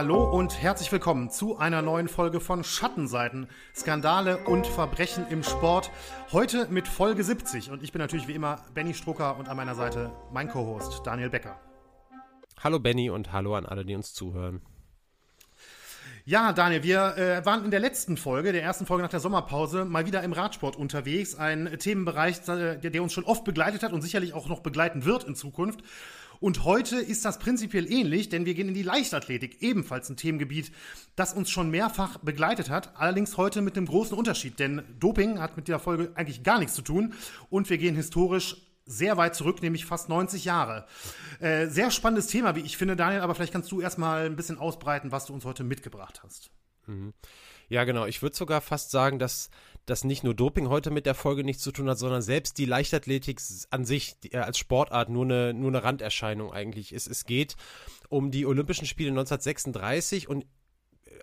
Hallo und herzlich willkommen zu einer neuen Folge von Schattenseiten, Skandale und Verbrechen im Sport. Heute mit Folge 70 und ich bin natürlich wie immer Benny Strucker und an meiner Seite mein Co-Host Daniel Becker. Hallo Benny und hallo an alle, die uns zuhören. Ja, Daniel, wir äh, waren in der letzten Folge, der ersten Folge nach der Sommerpause, mal wieder im Radsport unterwegs. Ein Themenbereich, der, der uns schon oft begleitet hat und sicherlich auch noch begleiten wird in Zukunft. Und heute ist das prinzipiell ähnlich, denn wir gehen in die Leichtathletik, ebenfalls ein Themengebiet, das uns schon mehrfach begleitet hat. Allerdings heute mit einem großen Unterschied, denn Doping hat mit dieser Folge eigentlich gar nichts zu tun und wir gehen historisch sehr weit zurück, nämlich fast 90 Jahre. Äh, sehr spannendes Thema, wie ich finde, Daniel, aber vielleicht kannst du erstmal ein bisschen ausbreiten, was du uns heute mitgebracht hast. Mhm. Ja, genau. Ich würde sogar fast sagen, dass dass nicht nur Doping heute mit der Folge nichts zu tun hat, sondern selbst die Leichtathletik an sich äh, als Sportart nur eine, nur eine Randerscheinung eigentlich ist. Es geht um die Olympischen Spiele 1936 und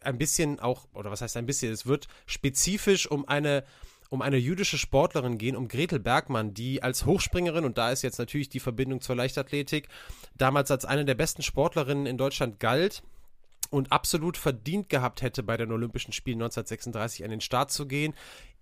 ein bisschen auch, oder was heißt ein bisschen, es wird spezifisch um eine um eine jüdische Sportlerin gehen, um Gretel Bergmann, die als Hochspringerin, und da ist jetzt natürlich die Verbindung zur Leichtathletik, damals als eine der besten Sportlerinnen in Deutschland galt und absolut verdient gehabt hätte, bei den Olympischen Spielen 1936 an den Start zu gehen,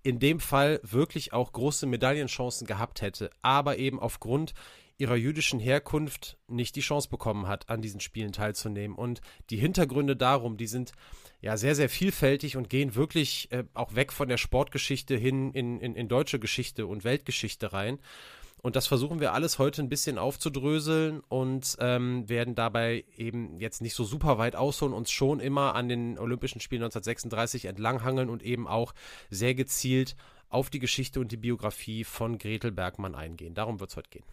in dem Fall wirklich auch große Medaillenchancen gehabt hätte, aber eben aufgrund ihrer jüdischen Herkunft nicht die Chance bekommen hat, an diesen Spielen teilzunehmen. Und die Hintergründe darum, die sind ja sehr, sehr vielfältig und gehen wirklich äh, auch weg von der Sportgeschichte hin in, in, in deutsche Geschichte und Weltgeschichte rein. Und das versuchen wir alles heute ein bisschen aufzudröseln und ähm, werden dabei eben jetzt nicht so super weit ausholen, uns schon immer an den Olympischen Spielen 1936 entlanghangeln und eben auch sehr gezielt auf die Geschichte und die Biografie von Gretel Bergmann eingehen. Darum wird es heute gehen.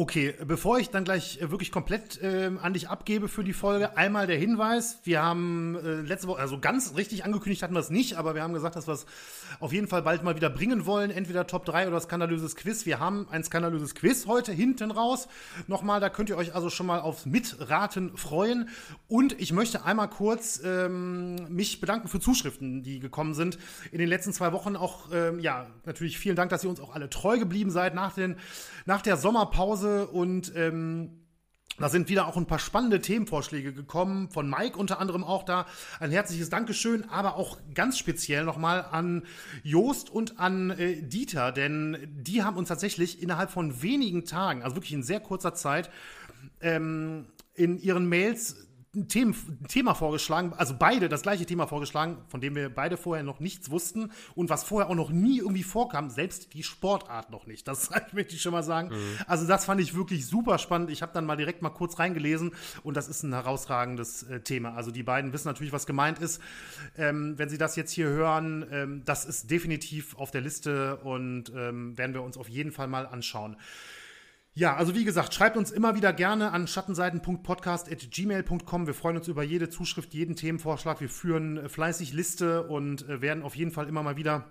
Okay, bevor ich dann gleich äh, wirklich komplett äh, an dich abgebe für die Folge, einmal der Hinweis. Wir haben äh, letzte Woche, also ganz richtig angekündigt hatten wir es nicht, aber wir haben gesagt, dass wir es auf jeden Fall bald mal wieder bringen wollen. Entweder Top 3 oder skandalöses Quiz. Wir haben ein skandalöses Quiz heute hinten raus. Nochmal, da könnt ihr euch also schon mal aufs Mitraten freuen. Und ich möchte einmal kurz ähm, mich bedanken für Zuschriften, die gekommen sind in den letzten zwei Wochen. Auch, ähm, ja, natürlich vielen Dank, dass ihr uns auch alle treu geblieben seid nach, den, nach der Sommerpause. Hause und ähm, da sind wieder auch ein paar spannende Themenvorschläge gekommen, von Mike unter anderem auch da. Ein herzliches Dankeschön, aber auch ganz speziell nochmal an Joost und an äh, Dieter, denn die haben uns tatsächlich innerhalb von wenigen Tagen, also wirklich in sehr kurzer Zeit, ähm, in ihren Mails ein, Thema, vorgeschlagen, also beide das gleiche Thema vorgeschlagen, von dem wir beide vorher noch nichts wussten und was vorher auch noch nie irgendwie vorkam, selbst die Sportart noch nicht. Das möchte ich schon mal sagen. Mhm. Also das fand ich wirklich super spannend. Ich habe dann mal direkt mal kurz reingelesen und das ist ein herausragendes äh, Thema. Also die beiden wissen natürlich, was gemeint ist. Ähm, wenn sie das jetzt hier hören, ähm, das ist definitiv auf der Liste und ähm, werden wir uns auf jeden Fall mal anschauen. Ja, also wie gesagt, schreibt uns immer wieder gerne an schattenseiten.podcast.gmail.com. Wir freuen uns über jede Zuschrift, jeden Themenvorschlag. Wir führen äh, fleißig Liste und äh, werden auf jeden Fall immer mal wieder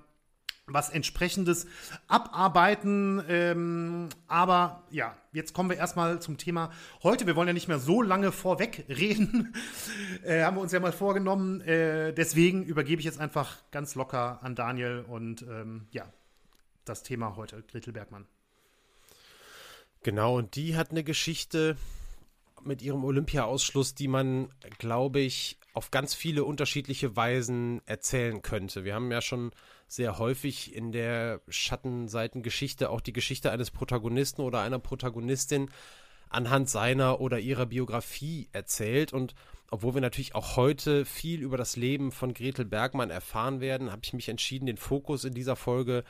was entsprechendes abarbeiten. Ähm, aber ja, jetzt kommen wir erstmal zum Thema heute. Wir wollen ja nicht mehr so lange vorweg reden. äh, haben wir uns ja mal vorgenommen. Äh, deswegen übergebe ich jetzt einfach ganz locker an Daniel und ähm, ja, das Thema heute, Gretel Bergmann. Genau, und die hat eine Geschichte mit ihrem Olympia-Ausschluss, die man, glaube ich, auf ganz viele unterschiedliche Weisen erzählen könnte. Wir haben ja schon sehr häufig in der Schattenseitengeschichte auch die Geschichte eines Protagonisten oder einer Protagonistin anhand seiner oder ihrer Biografie erzählt. Und obwohl wir natürlich auch heute viel über das Leben von Gretel Bergmann erfahren werden, habe ich mich entschieden, den Fokus in dieser Folge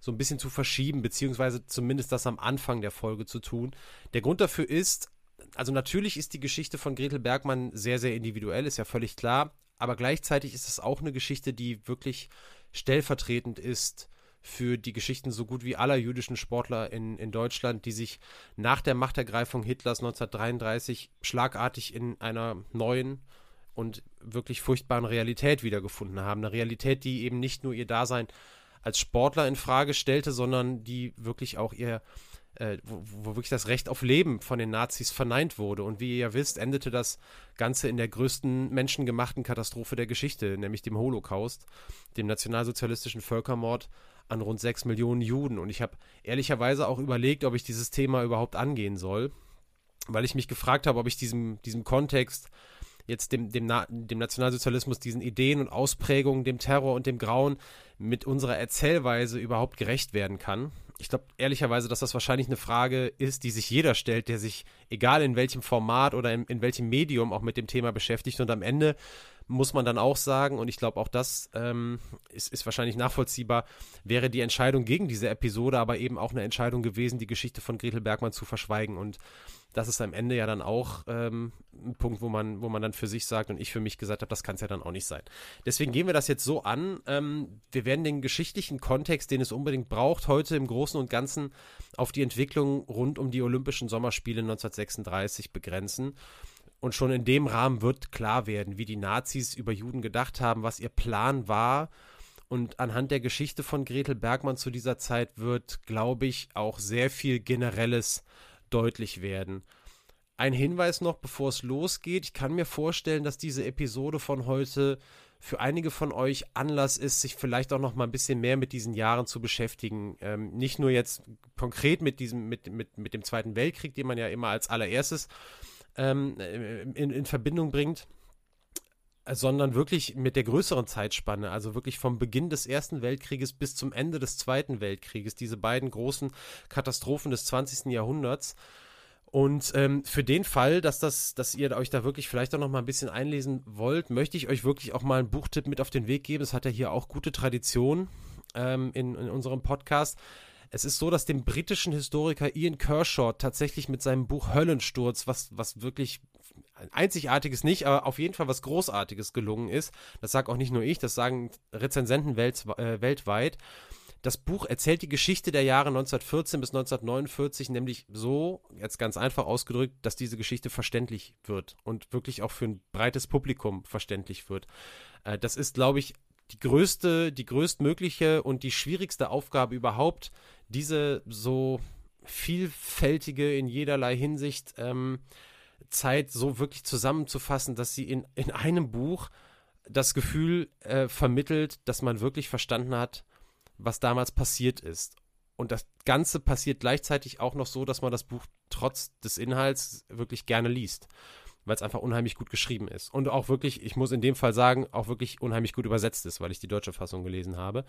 so ein bisschen zu verschieben, beziehungsweise zumindest das am Anfang der Folge zu tun. Der Grund dafür ist, also natürlich ist die Geschichte von Gretel Bergmann sehr, sehr individuell, ist ja völlig klar, aber gleichzeitig ist es auch eine Geschichte, die wirklich stellvertretend ist für die Geschichten so gut wie aller jüdischen Sportler in, in Deutschland, die sich nach der Machtergreifung Hitlers 1933 schlagartig in einer neuen und wirklich furchtbaren Realität wiedergefunden haben. Eine Realität, die eben nicht nur ihr Dasein als Sportler in Frage stellte, sondern die wirklich auch ihr, äh, wo, wo, wirklich das Recht auf Leben von den Nazis verneint wurde. Und wie ihr ja wisst, endete das Ganze in der größten menschengemachten Katastrophe der Geschichte, nämlich dem Holocaust, dem nationalsozialistischen Völkermord an rund sechs Millionen Juden. Und ich habe ehrlicherweise auch überlegt, ob ich dieses Thema überhaupt angehen soll, weil ich mich gefragt habe, ob ich diesem, diesem Kontext jetzt dem, dem, Na dem Nationalsozialismus, diesen Ideen und Ausprägungen, dem Terror und dem Grauen mit unserer Erzählweise überhaupt gerecht werden kann. Ich glaube ehrlicherweise, dass das wahrscheinlich eine Frage ist, die sich jeder stellt, der sich, egal in welchem Format oder in, in welchem Medium, auch mit dem Thema beschäftigt. Und am Ende muss man dann auch sagen, und ich glaube auch das ähm, ist, ist wahrscheinlich nachvollziehbar, wäre die Entscheidung gegen diese Episode aber eben auch eine Entscheidung gewesen, die Geschichte von Gretel Bergmann zu verschweigen. Und das ist am Ende ja dann auch ähm, ein Punkt, wo man, wo man dann für sich sagt und ich für mich gesagt habe, das kann es ja dann auch nicht sein. Deswegen gehen wir das jetzt so an. Ähm, wir werden den geschichtlichen Kontext, den es unbedingt braucht, heute im Großen und Ganzen auf die Entwicklung rund um die Olympischen Sommerspiele 1936 begrenzen. Und schon in dem Rahmen wird klar werden, wie die Nazis über Juden gedacht haben, was ihr Plan war. Und anhand der Geschichte von Gretel Bergmann zu dieser Zeit wird, glaube ich, auch sehr viel Generelles deutlich werden. Ein Hinweis noch, bevor es losgeht. Ich kann mir vorstellen, dass diese Episode von heute für einige von euch Anlass ist, sich vielleicht auch noch mal ein bisschen mehr mit diesen Jahren zu beschäftigen. Ähm, nicht nur jetzt konkret mit diesem, mit, mit, mit dem Zweiten Weltkrieg, den man ja immer als allererstes ähm, in, in Verbindung bringt, sondern wirklich mit der größeren Zeitspanne, also wirklich vom Beginn des Ersten Weltkrieges bis zum Ende des Zweiten Weltkrieges, diese beiden großen Katastrophen des 20. Jahrhunderts. Und ähm, für den Fall, dass das, dass ihr euch da wirklich vielleicht auch noch mal ein bisschen einlesen wollt, möchte ich euch wirklich auch mal einen Buchtipp mit auf den Weg geben. Es hat ja hier auch gute Tradition ähm, in, in unserem Podcast. Es ist so, dass dem britischen Historiker Ian Kershaw tatsächlich mit seinem Buch Höllensturz, was, was wirklich einzigartiges nicht, aber auf jeden Fall was Großartiges gelungen ist. Das sage auch nicht nur ich, das sagen Rezensenten welt, äh, weltweit. Das Buch erzählt die Geschichte der Jahre 1914 bis 1949, nämlich so, jetzt ganz einfach ausgedrückt, dass diese Geschichte verständlich wird und wirklich auch für ein breites Publikum verständlich wird. Äh, das ist, glaube ich, die größte, die größtmögliche und die schwierigste Aufgabe überhaupt, diese so vielfältige in jederlei Hinsicht ähm, Zeit so wirklich zusammenzufassen, dass sie in, in einem Buch das Gefühl äh, vermittelt, dass man wirklich verstanden hat, was damals passiert ist. Und das Ganze passiert gleichzeitig auch noch so, dass man das Buch trotz des Inhalts wirklich gerne liest weil es einfach unheimlich gut geschrieben ist. Und auch wirklich, ich muss in dem Fall sagen, auch wirklich unheimlich gut übersetzt ist, weil ich die deutsche Fassung gelesen habe.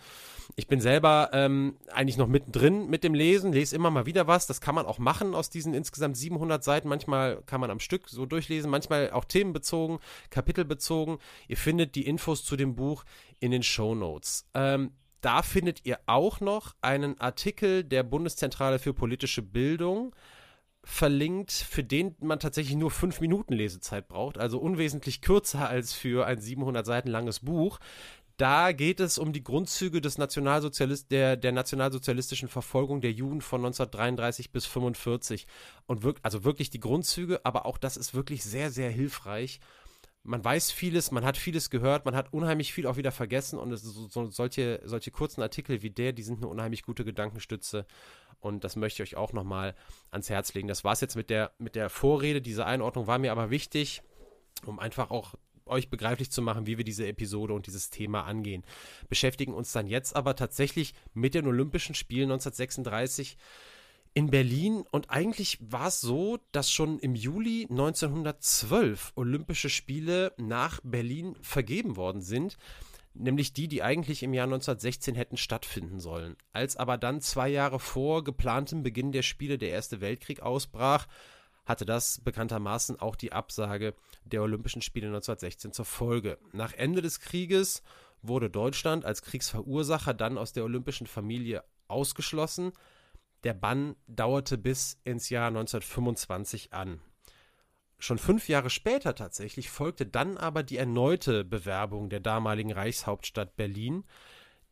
Ich bin selber ähm, eigentlich noch mittendrin mit dem Lesen, lese immer mal wieder was. Das kann man auch machen aus diesen insgesamt 700 Seiten. Manchmal kann man am Stück so durchlesen, manchmal auch themenbezogen, kapitelbezogen. Ihr findet die Infos zu dem Buch in den Show Notes. Ähm, da findet ihr auch noch einen Artikel der Bundeszentrale für politische Bildung verlinkt, für den man tatsächlich nur fünf Minuten Lesezeit braucht, also unwesentlich kürzer als für ein 700 Seiten langes Buch. Da geht es um die Grundzüge des Nationalsozialist der, der nationalsozialistischen Verfolgung der Juden von 1933 bis 1945. Und wirk also wirklich die Grundzüge, aber auch das ist wirklich sehr, sehr hilfreich. Man weiß vieles, man hat vieles gehört, man hat unheimlich viel auch wieder vergessen und so, so, solche, solche kurzen Artikel wie der, die sind eine unheimlich gute Gedankenstütze und das möchte ich euch auch nochmal ans Herz legen. Das war es jetzt mit der, mit der Vorrede. Diese Einordnung war mir aber wichtig, um einfach auch euch begreiflich zu machen, wie wir diese Episode und dieses Thema angehen. Beschäftigen uns dann jetzt aber tatsächlich mit den Olympischen Spielen 1936 in Berlin und eigentlich war es so, dass schon im Juli 1912 Olympische Spiele nach Berlin vergeben worden sind nämlich die, die eigentlich im Jahr 1916 hätten stattfinden sollen. Als aber dann zwei Jahre vor geplantem Beginn der Spiele der Erste Weltkrieg ausbrach, hatte das bekanntermaßen auch die Absage der Olympischen Spiele 1916 zur Folge. Nach Ende des Krieges wurde Deutschland als Kriegsverursacher dann aus der olympischen Familie ausgeschlossen. Der Bann dauerte bis ins Jahr 1925 an. Schon fünf Jahre später tatsächlich folgte dann aber die erneute Bewerbung der damaligen Reichshauptstadt Berlin,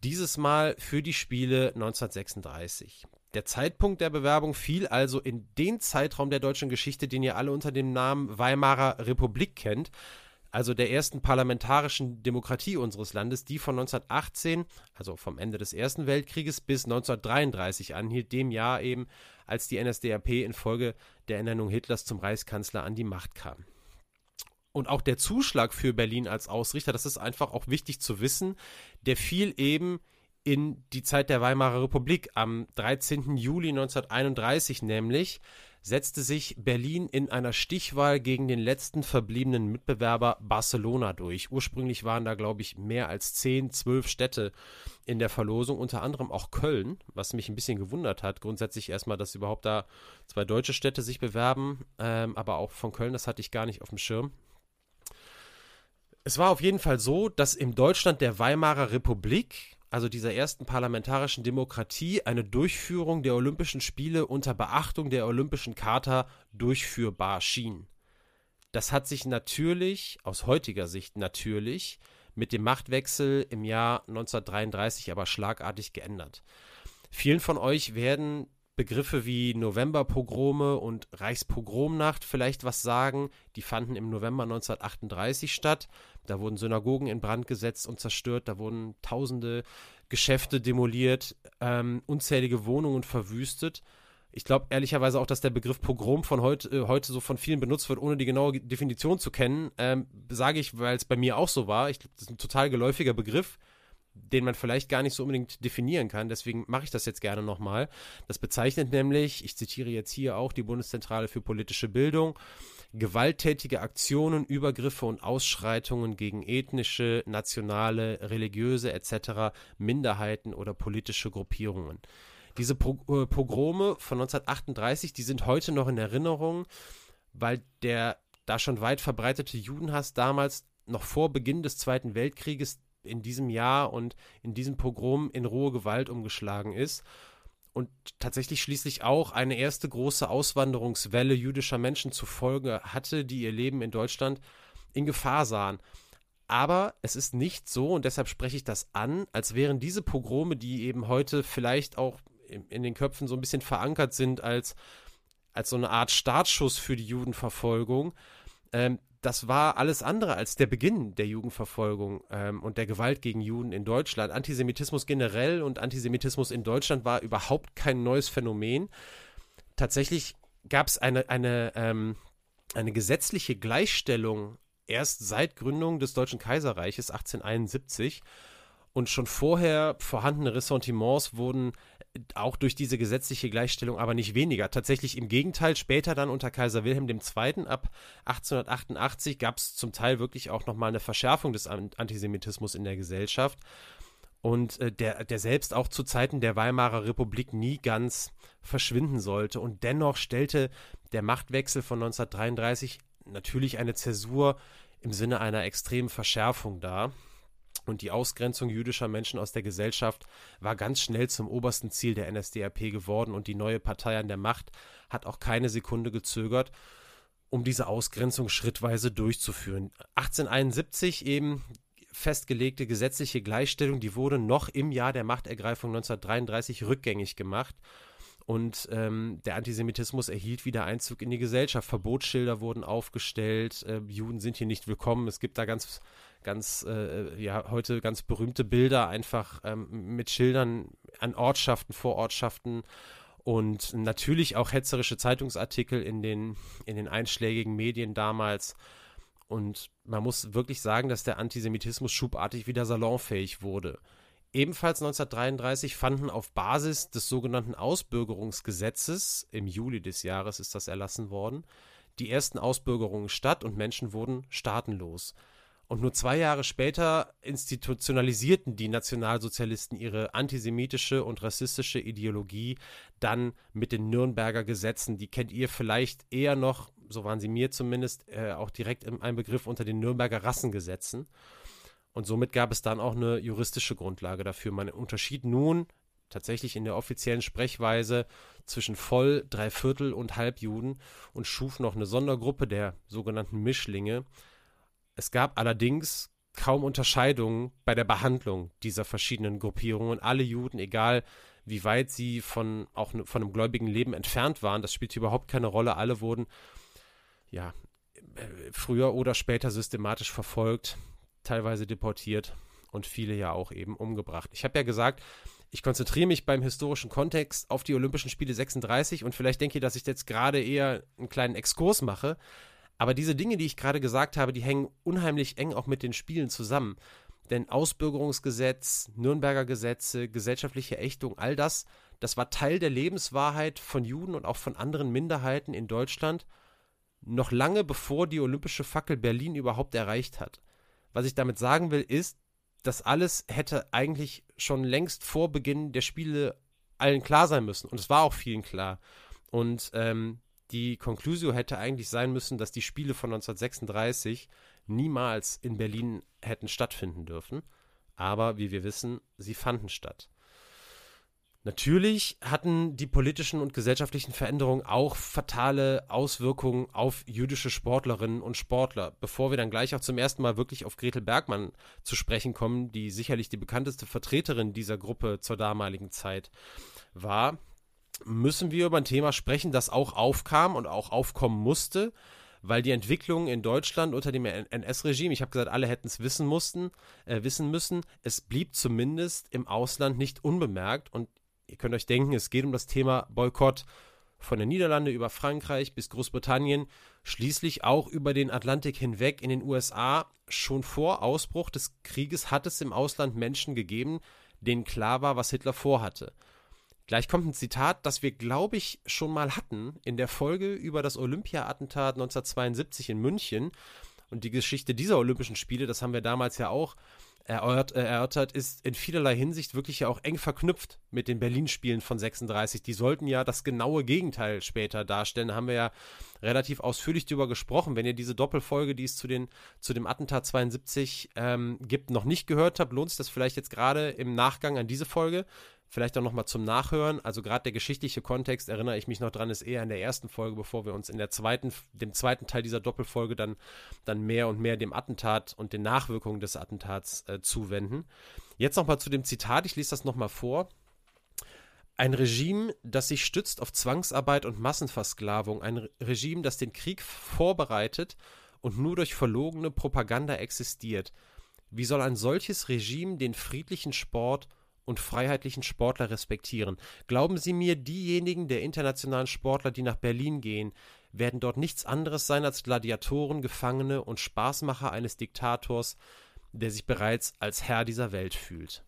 dieses Mal für die Spiele 1936. Der Zeitpunkt der Bewerbung fiel also in den Zeitraum der deutschen Geschichte, den ihr alle unter dem Namen Weimarer Republik kennt, also der ersten parlamentarischen Demokratie unseres Landes, die von 1918, also vom Ende des Ersten Weltkrieges, bis 1933 anhielt, dem Jahr eben, als die NSDAP infolge der Ernennung Hitlers zum Reichskanzler an die Macht kam. Und auch der Zuschlag für Berlin als Ausrichter, das ist einfach auch wichtig zu wissen, der fiel eben in die Zeit der Weimarer Republik. Am 13. Juli 1931 nämlich setzte sich Berlin in einer Stichwahl gegen den letzten verbliebenen Mitbewerber Barcelona durch. Ursprünglich waren da, glaube ich, mehr als 10, 12 Städte in der Verlosung, unter anderem auch Köln, was mich ein bisschen gewundert hat. Grundsätzlich erstmal, dass überhaupt da zwei deutsche Städte sich bewerben, ähm, aber auch von Köln, das hatte ich gar nicht auf dem Schirm. Es war auf jeden Fall so, dass im Deutschland der Weimarer Republik also dieser ersten parlamentarischen Demokratie, eine Durchführung der Olympischen Spiele unter Beachtung der Olympischen Charta durchführbar schien. Das hat sich natürlich, aus heutiger Sicht natürlich, mit dem Machtwechsel im Jahr 1933 aber schlagartig geändert. Vielen von euch werden Begriffe wie Novemberpogrome und Reichspogromnacht vielleicht was sagen. Die fanden im November 1938 statt. Da wurden Synagogen in Brand gesetzt und zerstört. Da wurden tausende Geschäfte demoliert, ähm, unzählige Wohnungen verwüstet. Ich glaube ehrlicherweise auch, dass der Begriff Pogrom von heute, äh, heute so von vielen benutzt wird, ohne die genaue Definition zu kennen. Ähm, Sage ich, weil es bei mir auch so war. Ich glaube, das ist ein total geläufiger Begriff den man vielleicht gar nicht so unbedingt definieren kann. Deswegen mache ich das jetzt gerne nochmal. Das bezeichnet nämlich, ich zitiere jetzt hier auch die Bundeszentrale für politische Bildung, gewalttätige Aktionen, Übergriffe und Ausschreitungen gegen ethnische, nationale, religiöse etc. Minderheiten oder politische Gruppierungen. Diese äh, Pogrome von 1938, die sind heute noch in Erinnerung, weil der da schon weit verbreitete Judenhass damals noch vor Beginn des Zweiten Weltkrieges in diesem Jahr und in diesem Pogrom in rohe Gewalt umgeschlagen ist und tatsächlich schließlich auch eine erste große Auswanderungswelle jüdischer Menschen zur Folge hatte, die ihr Leben in Deutschland in Gefahr sahen. Aber es ist nicht so, und deshalb spreche ich das an, als wären diese Pogrome, die eben heute vielleicht auch in, den Köpfen so ein bisschen verankert sind als, als so eine Art Startschuss für die Judenverfolgung, ähm, das war alles andere als der Beginn der Jugendverfolgung ähm, und der Gewalt gegen Juden in Deutschland. Antisemitismus generell und Antisemitismus in Deutschland war überhaupt kein neues Phänomen. Tatsächlich gab es eine, eine, ähm, eine gesetzliche Gleichstellung erst seit Gründung des Deutschen Kaiserreiches 1871 und schon vorher vorhandene Ressentiments wurden auch durch diese gesetzliche Gleichstellung aber nicht weniger. Tatsächlich im Gegenteil, später dann unter Kaiser Wilhelm II. ab 1888 gab es zum Teil wirklich auch nochmal eine Verschärfung des Antisemitismus in der Gesellschaft. Und äh, der, der selbst auch zu Zeiten der Weimarer Republik nie ganz verschwinden sollte. Und dennoch stellte der Machtwechsel von 1933 natürlich eine Zäsur im Sinne einer extremen Verschärfung dar und die Ausgrenzung jüdischer Menschen aus der Gesellschaft war ganz schnell zum obersten Ziel der NSDAP geworden und die neue Partei an der Macht hat auch keine Sekunde gezögert, um diese Ausgrenzung schrittweise durchzuführen. 1871 eben festgelegte gesetzliche Gleichstellung, die wurde noch im Jahr der Machtergreifung 1933 rückgängig gemacht und ähm, der Antisemitismus erhielt wieder Einzug in die Gesellschaft. Verbotsschilder wurden aufgestellt, äh, Juden sind hier nicht willkommen. Es gibt da ganz ganz, äh, ja, heute ganz berühmte Bilder einfach ähm, mit Schildern an Ortschaften, Vorortschaften und natürlich auch hetzerische Zeitungsartikel in den, in den einschlägigen Medien damals. Und man muss wirklich sagen, dass der Antisemitismus schubartig wieder salonfähig wurde. Ebenfalls 1933 fanden auf Basis des sogenannten Ausbürgerungsgesetzes, im Juli des Jahres ist das erlassen worden, die ersten Ausbürgerungen statt und Menschen wurden staatenlos. Und nur zwei Jahre später institutionalisierten die Nationalsozialisten ihre antisemitische und rassistische Ideologie dann mit den Nürnberger Gesetzen. Die kennt ihr vielleicht eher noch, so waren sie mir zumindest, äh, auch direkt im, ein Begriff unter den Nürnberger Rassengesetzen. Und somit gab es dann auch eine juristische Grundlage dafür. Man unterschied nun tatsächlich in der offiziellen Sprechweise zwischen Voll-, Dreiviertel- und Halbjuden und schuf noch eine Sondergruppe der sogenannten Mischlinge, es gab allerdings kaum Unterscheidungen bei der Behandlung dieser verschiedenen Gruppierungen. Alle Juden, egal wie weit sie von auch von einem gläubigen Leben entfernt waren, das spielte überhaupt keine Rolle. Alle wurden ja früher oder später systematisch verfolgt, teilweise deportiert und viele ja auch eben umgebracht. Ich habe ja gesagt, ich konzentriere mich beim historischen Kontext auf die Olympischen Spiele 36 und vielleicht denke ich, dass ich jetzt gerade eher einen kleinen Exkurs mache. Aber diese Dinge, die ich gerade gesagt habe, die hängen unheimlich eng auch mit den Spielen zusammen. Denn Ausbürgerungsgesetz, Nürnberger Gesetze, gesellschaftliche Ächtung, all das, das war Teil der Lebenswahrheit von Juden und auch von anderen Minderheiten in Deutschland, noch lange bevor die olympische Fackel Berlin überhaupt erreicht hat. Was ich damit sagen will, ist, das alles hätte eigentlich schon längst vor Beginn der Spiele allen klar sein müssen. Und es war auch vielen klar. Und ähm, die Conclusio hätte eigentlich sein müssen, dass die Spiele von 1936 niemals in Berlin hätten stattfinden dürfen. Aber wie wir wissen, sie fanden statt. Natürlich hatten die politischen und gesellschaftlichen Veränderungen auch fatale Auswirkungen auf jüdische Sportlerinnen und Sportler. Bevor wir dann gleich auch zum ersten Mal wirklich auf Gretel Bergmann zu sprechen kommen, die sicherlich die bekannteste Vertreterin dieser Gruppe zur damaligen Zeit war, müssen wir über ein Thema sprechen, das auch aufkam und auch aufkommen musste, weil die Entwicklung in Deutschland unter dem NS-Regime, ich habe gesagt, alle hätten es wissen mussten, äh, wissen müssen, es blieb zumindest im Ausland nicht unbemerkt und ihr könnt euch denken, es geht um das Thema Boykott von den Niederlande über Frankreich bis Großbritannien, schließlich auch über den Atlantik hinweg in den USA. Schon vor Ausbruch des Krieges hat es im Ausland Menschen gegeben, denen klar war, was Hitler vorhatte. Gleich kommt ein Zitat, das wir, glaube ich, schon mal hatten in der Folge über das Olympia-Attentat 1972 in München. Und die Geschichte dieser Olympischen Spiele, das haben wir damals ja auch erörtert, ist in vielerlei Hinsicht wirklich ja auch eng verknüpft mit den Berlin-Spielen von 36. Die sollten ja das genaue Gegenteil später darstellen. Da haben wir ja relativ ausführlich drüber gesprochen. Wenn ihr diese Doppelfolge, die es zu, den, zu dem Attentat 72 ähm, gibt, noch nicht gehört habt, lohnt sich das vielleicht jetzt gerade im Nachgang an diese Folge. Vielleicht auch nochmal zum Nachhören. Also gerade der geschichtliche Kontext, erinnere ich mich noch dran, ist eher in der ersten Folge, bevor wir uns in der zweiten, dem zweiten Teil dieser Doppelfolge dann, dann mehr und mehr dem Attentat und den Nachwirkungen des Attentats äh, zuwenden. Jetzt nochmal zu dem Zitat, ich lese das nochmal vor. Ein Regime, das sich stützt auf Zwangsarbeit und Massenversklavung, ein Regime, das den Krieg vorbereitet und nur durch verlogene Propaganda existiert. Wie soll ein solches Regime den friedlichen Sport und freiheitlichen Sportler respektieren. Glauben Sie mir, diejenigen der internationalen Sportler, die nach Berlin gehen, werden dort nichts anderes sein als Gladiatoren, Gefangene und Spaßmacher eines Diktators, der sich bereits als Herr dieser Welt fühlt.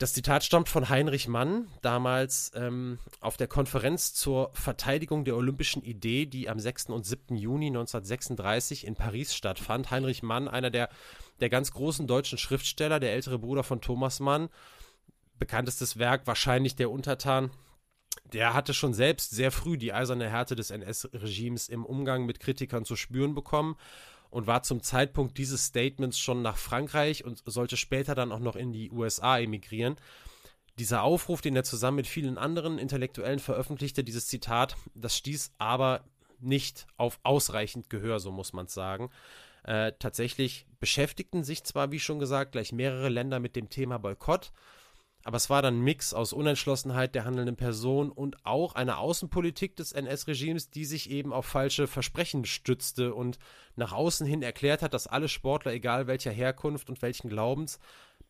Das Zitat stammt von Heinrich Mann, damals ähm, auf der Konferenz zur Verteidigung der olympischen Idee, die am 6. und 7. Juni 1936 in Paris stattfand. Heinrich Mann, einer der, der ganz großen deutschen Schriftsteller, der ältere Bruder von Thomas Mann, bekanntestes Werk wahrscheinlich der Untertan. Der hatte schon selbst sehr früh die eiserne Härte des NS-Regimes im Umgang mit Kritikern zu spüren bekommen und war zum Zeitpunkt dieses Statements schon nach Frankreich und sollte später dann auch noch in die USA emigrieren. Dieser Aufruf, den er zusammen mit vielen anderen Intellektuellen veröffentlichte, dieses Zitat, das stieß aber nicht auf ausreichend Gehör, so muss man es sagen. Äh, tatsächlich beschäftigten sich zwar, wie schon gesagt, gleich mehrere Länder mit dem Thema Boykott, aber es war dann ein Mix aus Unentschlossenheit der handelnden Person und auch einer Außenpolitik des NS-Regimes, die sich eben auf falsche Versprechen stützte und nach außen hin erklärt hat, dass alle Sportler, egal welcher Herkunft und welchen Glaubens,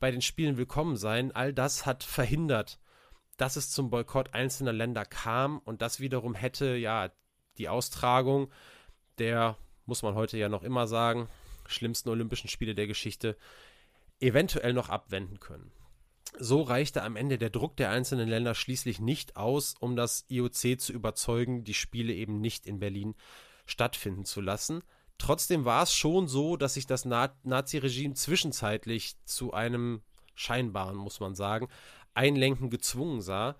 bei den Spielen willkommen seien. All das hat verhindert, dass es zum Boykott einzelner Länder kam und das wiederum hätte ja die Austragung der, muss man heute ja noch immer sagen, schlimmsten Olympischen Spiele der Geschichte eventuell noch abwenden können. So reichte am Ende der Druck der einzelnen Länder schließlich nicht aus, um das IOC zu überzeugen, die Spiele eben nicht in Berlin stattfinden zu lassen. Trotzdem war es schon so, dass sich das Nazi-Regime zwischenzeitlich zu einem scheinbaren, muss man sagen, Einlenken gezwungen sah.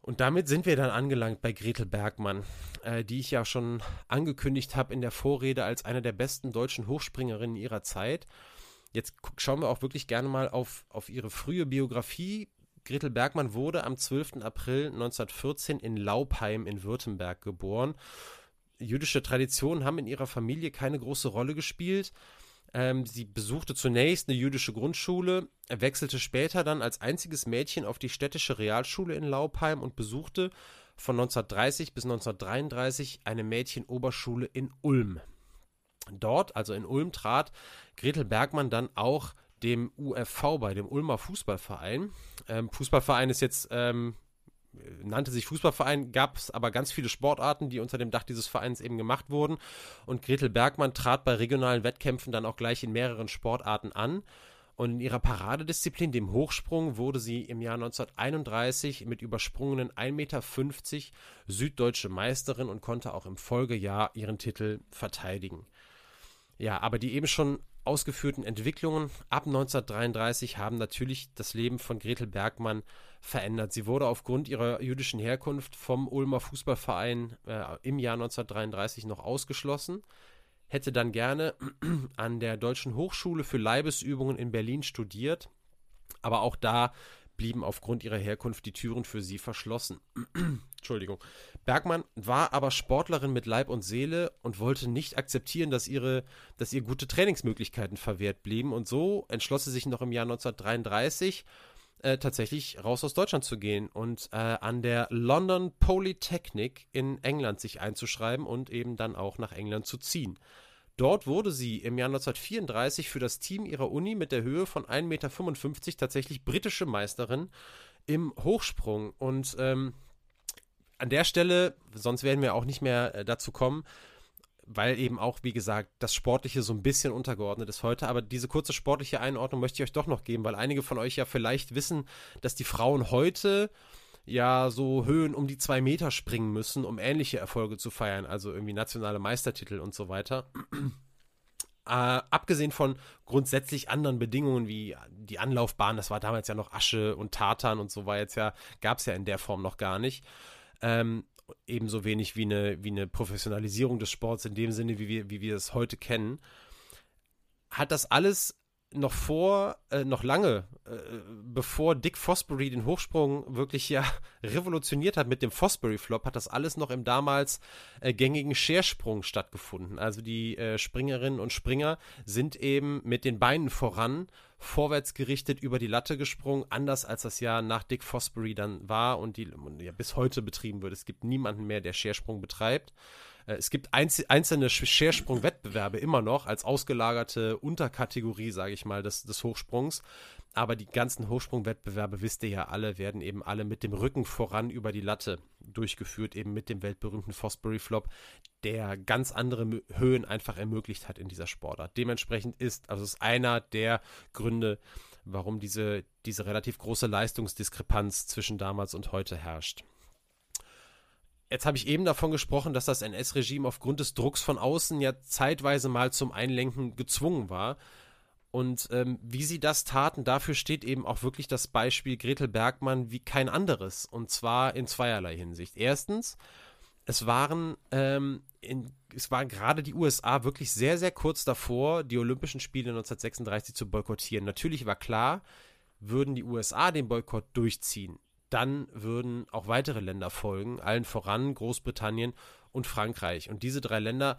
Und damit sind wir dann angelangt bei Gretel Bergmann, äh, die ich ja schon angekündigt habe in der Vorrede als eine der besten deutschen Hochspringerinnen ihrer Zeit. Jetzt schauen wir auch wirklich gerne mal auf, auf ihre frühe Biografie. Gretel Bergmann wurde am 12. April 1914 in Laupheim in Württemberg geboren. Jüdische Traditionen haben in ihrer Familie keine große Rolle gespielt. Ähm, sie besuchte zunächst eine jüdische Grundschule, wechselte später dann als einziges Mädchen auf die städtische Realschule in Laupheim und besuchte von 1930 bis 1933 eine Mädchenoberschule in Ulm. Dort, also in Ulm, trat Gretel Bergmann dann auch dem UFV bei, dem Ulmer Fußballverein. Ähm, Fußballverein ist jetzt, ähm, nannte sich Fußballverein, gab es aber ganz viele Sportarten, die unter dem Dach dieses Vereins eben gemacht wurden. Und Gretel Bergmann trat bei regionalen Wettkämpfen dann auch gleich in mehreren Sportarten an. Und in ihrer Paradedisziplin, dem Hochsprung, wurde sie im Jahr 1931 mit übersprungenen 1,50 Meter süddeutsche Meisterin und konnte auch im Folgejahr ihren Titel verteidigen. Ja, aber die eben schon ausgeführten Entwicklungen ab 1933 haben natürlich das Leben von Gretel Bergmann verändert. Sie wurde aufgrund ihrer jüdischen Herkunft vom Ulmer Fußballverein äh, im Jahr 1933 noch ausgeschlossen hätte dann gerne an der Deutschen Hochschule für Leibesübungen in Berlin studiert, aber auch da blieben aufgrund ihrer Herkunft die Türen für sie verschlossen. Entschuldigung. Bergmann war aber Sportlerin mit Leib und Seele und wollte nicht akzeptieren, dass, ihre, dass ihr gute Trainingsmöglichkeiten verwehrt blieben. Und so entschloss sie sich noch im Jahr 1933 äh, tatsächlich raus aus Deutschland zu gehen und äh, an der London Polytechnic in England sich einzuschreiben und eben dann auch nach England zu ziehen. Dort wurde sie im Jahr 1934 für das Team ihrer Uni mit der Höhe von 1,55 Meter tatsächlich britische Meisterin im Hochsprung. Und ähm, an der Stelle, sonst werden wir auch nicht mehr äh, dazu kommen, weil eben auch, wie gesagt, das Sportliche so ein bisschen untergeordnet ist heute. Aber diese kurze sportliche Einordnung möchte ich euch doch noch geben, weil einige von euch ja vielleicht wissen, dass die Frauen heute ja so Höhen um die zwei Meter springen müssen, um ähnliche Erfolge zu feiern, also irgendwie nationale Meistertitel und so weiter. Äh, abgesehen von grundsätzlich anderen Bedingungen wie die Anlaufbahn, das war damals ja noch Asche und Tartan und so war jetzt ja, gab es ja in der Form noch gar nicht. Ähm, ebenso wenig wie eine, wie eine Professionalisierung des Sports in dem Sinne, wie wir, wie wir es heute kennen, hat das alles noch vor, äh, noch lange, äh, bevor Dick Fosbury den Hochsprung wirklich ja revolutioniert hat mit dem Fosbury Flop, hat das alles noch im damals äh, gängigen Schersprung stattgefunden. Also die äh, Springerinnen und Springer sind eben mit den Beinen voran vorwärts gerichtet über die Latte gesprungen, anders als das ja nach Dick Fosbury dann war und die ja, bis heute betrieben wird. Es gibt niemanden mehr, der Schersprung betreibt. Äh, es gibt einzelne Schersprung-Wettbewerbe immer noch als ausgelagerte Unterkategorie, sage ich mal, des, des Hochsprungs. Aber die ganzen Hochsprung-Wettbewerbe, wisst ihr ja alle, werden eben alle mit dem Rücken voran über die Latte durchgeführt, eben mit dem weltberühmten Fosbury Flop, der ganz andere Höhen einfach ermöglicht hat in dieser Sportart. Dementsprechend ist, also ist einer der Gründe, warum diese, diese relativ große Leistungsdiskrepanz zwischen damals und heute herrscht. Jetzt habe ich eben davon gesprochen, dass das NS-Regime aufgrund des Drucks von außen ja zeitweise mal zum Einlenken gezwungen war. Und ähm, wie sie das taten, dafür steht eben auch wirklich das Beispiel Gretel Bergmann wie kein anderes. Und zwar in zweierlei Hinsicht. Erstens, es waren, ähm, in, es waren gerade die USA wirklich sehr, sehr kurz davor, die Olympischen Spiele 1936 zu boykottieren. Natürlich war klar, würden die USA den Boykott durchziehen, dann würden auch weitere Länder folgen, allen voran Großbritannien und Frankreich. Und diese drei Länder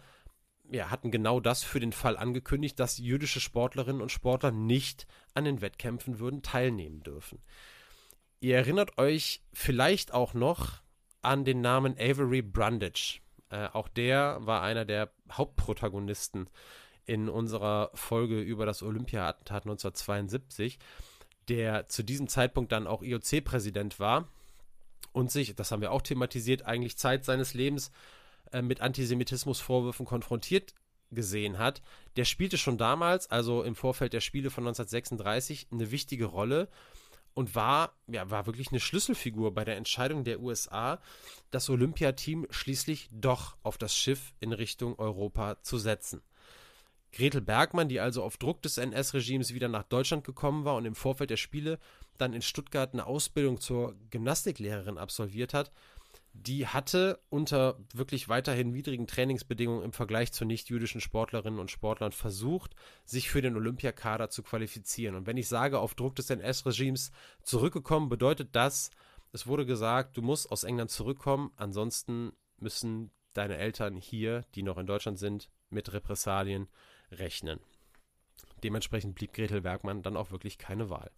ja, hatten genau das für den Fall angekündigt, dass jüdische Sportlerinnen und Sportler nicht an den Wettkämpfen würden teilnehmen dürfen. Ihr erinnert euch vielleicht auch noch an den Namen Avery Brundage. Äh, auch der war einer der Hauptprotagonisten in unserer Folge über das Olympia-Attentat 1972 der zu diesem Zeitpunkt dann auch IOC-Präsident war und sich, das haben wir auch thematisiert, eigentlich Zeit seines Lebens äh, mit Antisemitismusvorwürfen konfrontiert gesehen hat, der spielte schon damals, also im Vorfeld der Spiele von 1936, eine wichtige Rolle und war, ja, war wirklich eine Schlüsselfigur bei der Entscheidung der USA, das Olympiateam schließlich doch auf das Schiff in Richtung Europa zu setzen. Gretel Bergmann, die also auf Druck des NS-Regimes wieder nach Deutschland gekommen war und im Vorfeld der Spiele dann in Stuttgart eine Ausbildung zur Gymnastiklehrerin absolviert hat, die hatte unter wirklich weiterhin widrigen Trainingsbedingungen im Vergleich zu nicht-jüdischen Sportlerinnen und Sportlern versucht, sich für den Olympiakader zu qualifizieren. Und wenn ich sage, auf Druck des NS-Regimes zurückgekommen, bedeutet das, es wurde gesagt, du musst aus England zurückkommen, ansonsten müssen deine Eltern hier, die noch in Deutschland sind, mit Repressalien rechnen. Dementsprechend blieb Gretel Bergmann dann auch wirklich keine Wahl.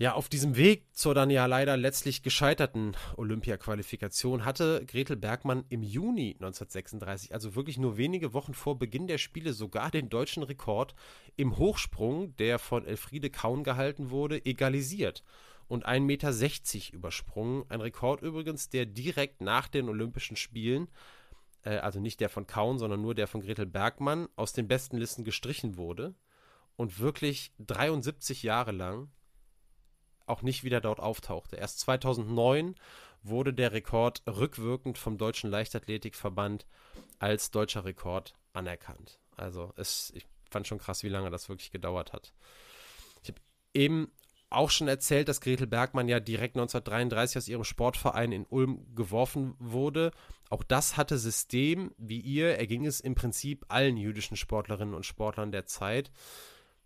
Ja, auf diesem Weg zur dann ja leider letztlich gescheiterten Olympia-Qualifikation hatte Gretel Bergmann im Juni 1936, also wirklich nur wenige Wochen vor Beginn der Spiele, sogar den deutschen Rekord im Hochsprung, der von Elfriede Kaun gehalten wurde, egalisiert und 1,60 Meter übersprungen. Ein Rekord übrigens, der direkt nach den Olympischen Spielen äh, also nicht der von Kaun, sondern nur der von Gretel Bergmann, aus den besten Listen gestrichen wurde und wirklich 73 Jahre lang auch nicht wieder dort auftauchte. Erst 2009 wurde der Rekord rückwirkend vom Deutschen Leichtathletikverband als deutscher Rekord anerkannt. Also es, ich fand schon krass, wie lange das wirklich gedauert hat. Ich habe eben auch schon erzählt, dass Gretel Bergmann ja direkt 1933 aus ihrem Sportverein in Ulm geworfen wurde. Auch das hatte System, wie ihr, erging es im Prinzip allen jüdischen Sportlerinnen und Sportlern der Zeit.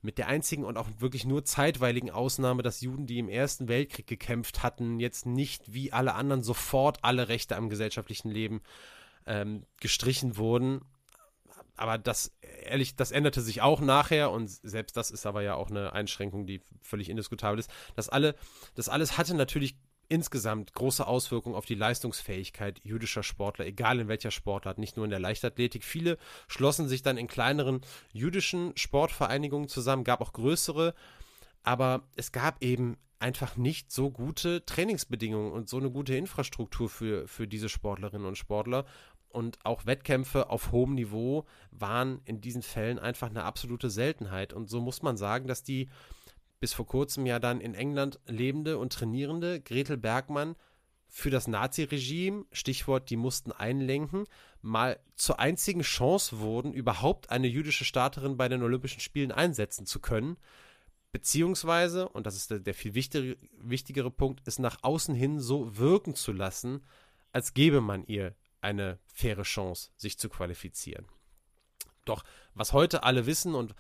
Mit der einzigen und auch wirklich nur zeitweiligen Ausnahme, dass Juden, die im Ersten Weltkrieg gekämpft hatten, jetzt nicht wie alle anderen sofort alle Rechte am gesellschaftlichen Leben ähm, gestrichen wurden aber das, ehrlich, das änderte sich auch nachher und selbst das ist aber ja auch eine Einschränkung, die völlig indiskutabel ist. Das, alle, das alles hatte natürlich insgesamt große Auswirkungen auf die Leistungsfähigkeit jüdischer Sportler, egal in welcher Sportart, nicht nur in der Leichtathletik. Viele schlossen sich dann in kleineren jüdischen Sportvereinigungen zusammen, gab auch größere, aber es gab eben einfach nicht so gute Trainingsbedingungen und so eine gute Infrastruktur für, für diese Sportlerinnen und Sportler und auch Wettkämpfe auf hohem Niveau waren in diesen Fällen einfach eine absolute Seltenheit. Und so muss man sagen, dass die bis vor kurzem ja dann in England lebende und trainierende Gretel Bergmann für das Naziregime, Stichwort, die mussten einlenken, mal zur einzigen Chance wurden, überhaupt eine jüdische Starterin bei den Olympischen Spielen einsetzen zu können. Beziehungsweise, und das ist der, der viel wichtigere, wichtigere Punkt, es nach außen hin so wirken zu lassen, als gäbe man ihr eine faire Chance, sich zu qualifizieren. Doch was heute alle wissen und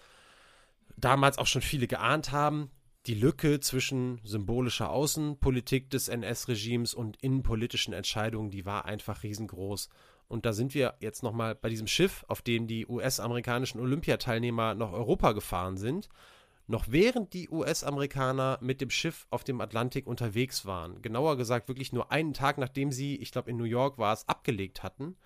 damals auch schon viele geahnt haben, die Lücke zwischen symbolischer Außenpolitik des NS-Regimes und innenpolitischen Entscheidungen, die war einfach riesengroß. Und da sind wir jetzt nochmal bei diesem Schiff, auf dem die US-amerikanischen Olympiateilnehmer nach Europa gefahren sind noch während die US-Amerikaner mit dem Schiff auf dem Atlantik unterwegs waren, genauer gesagt wirklich nur einen Tag nachdem sie, ich glaube in New York war es, abgelegt hatten,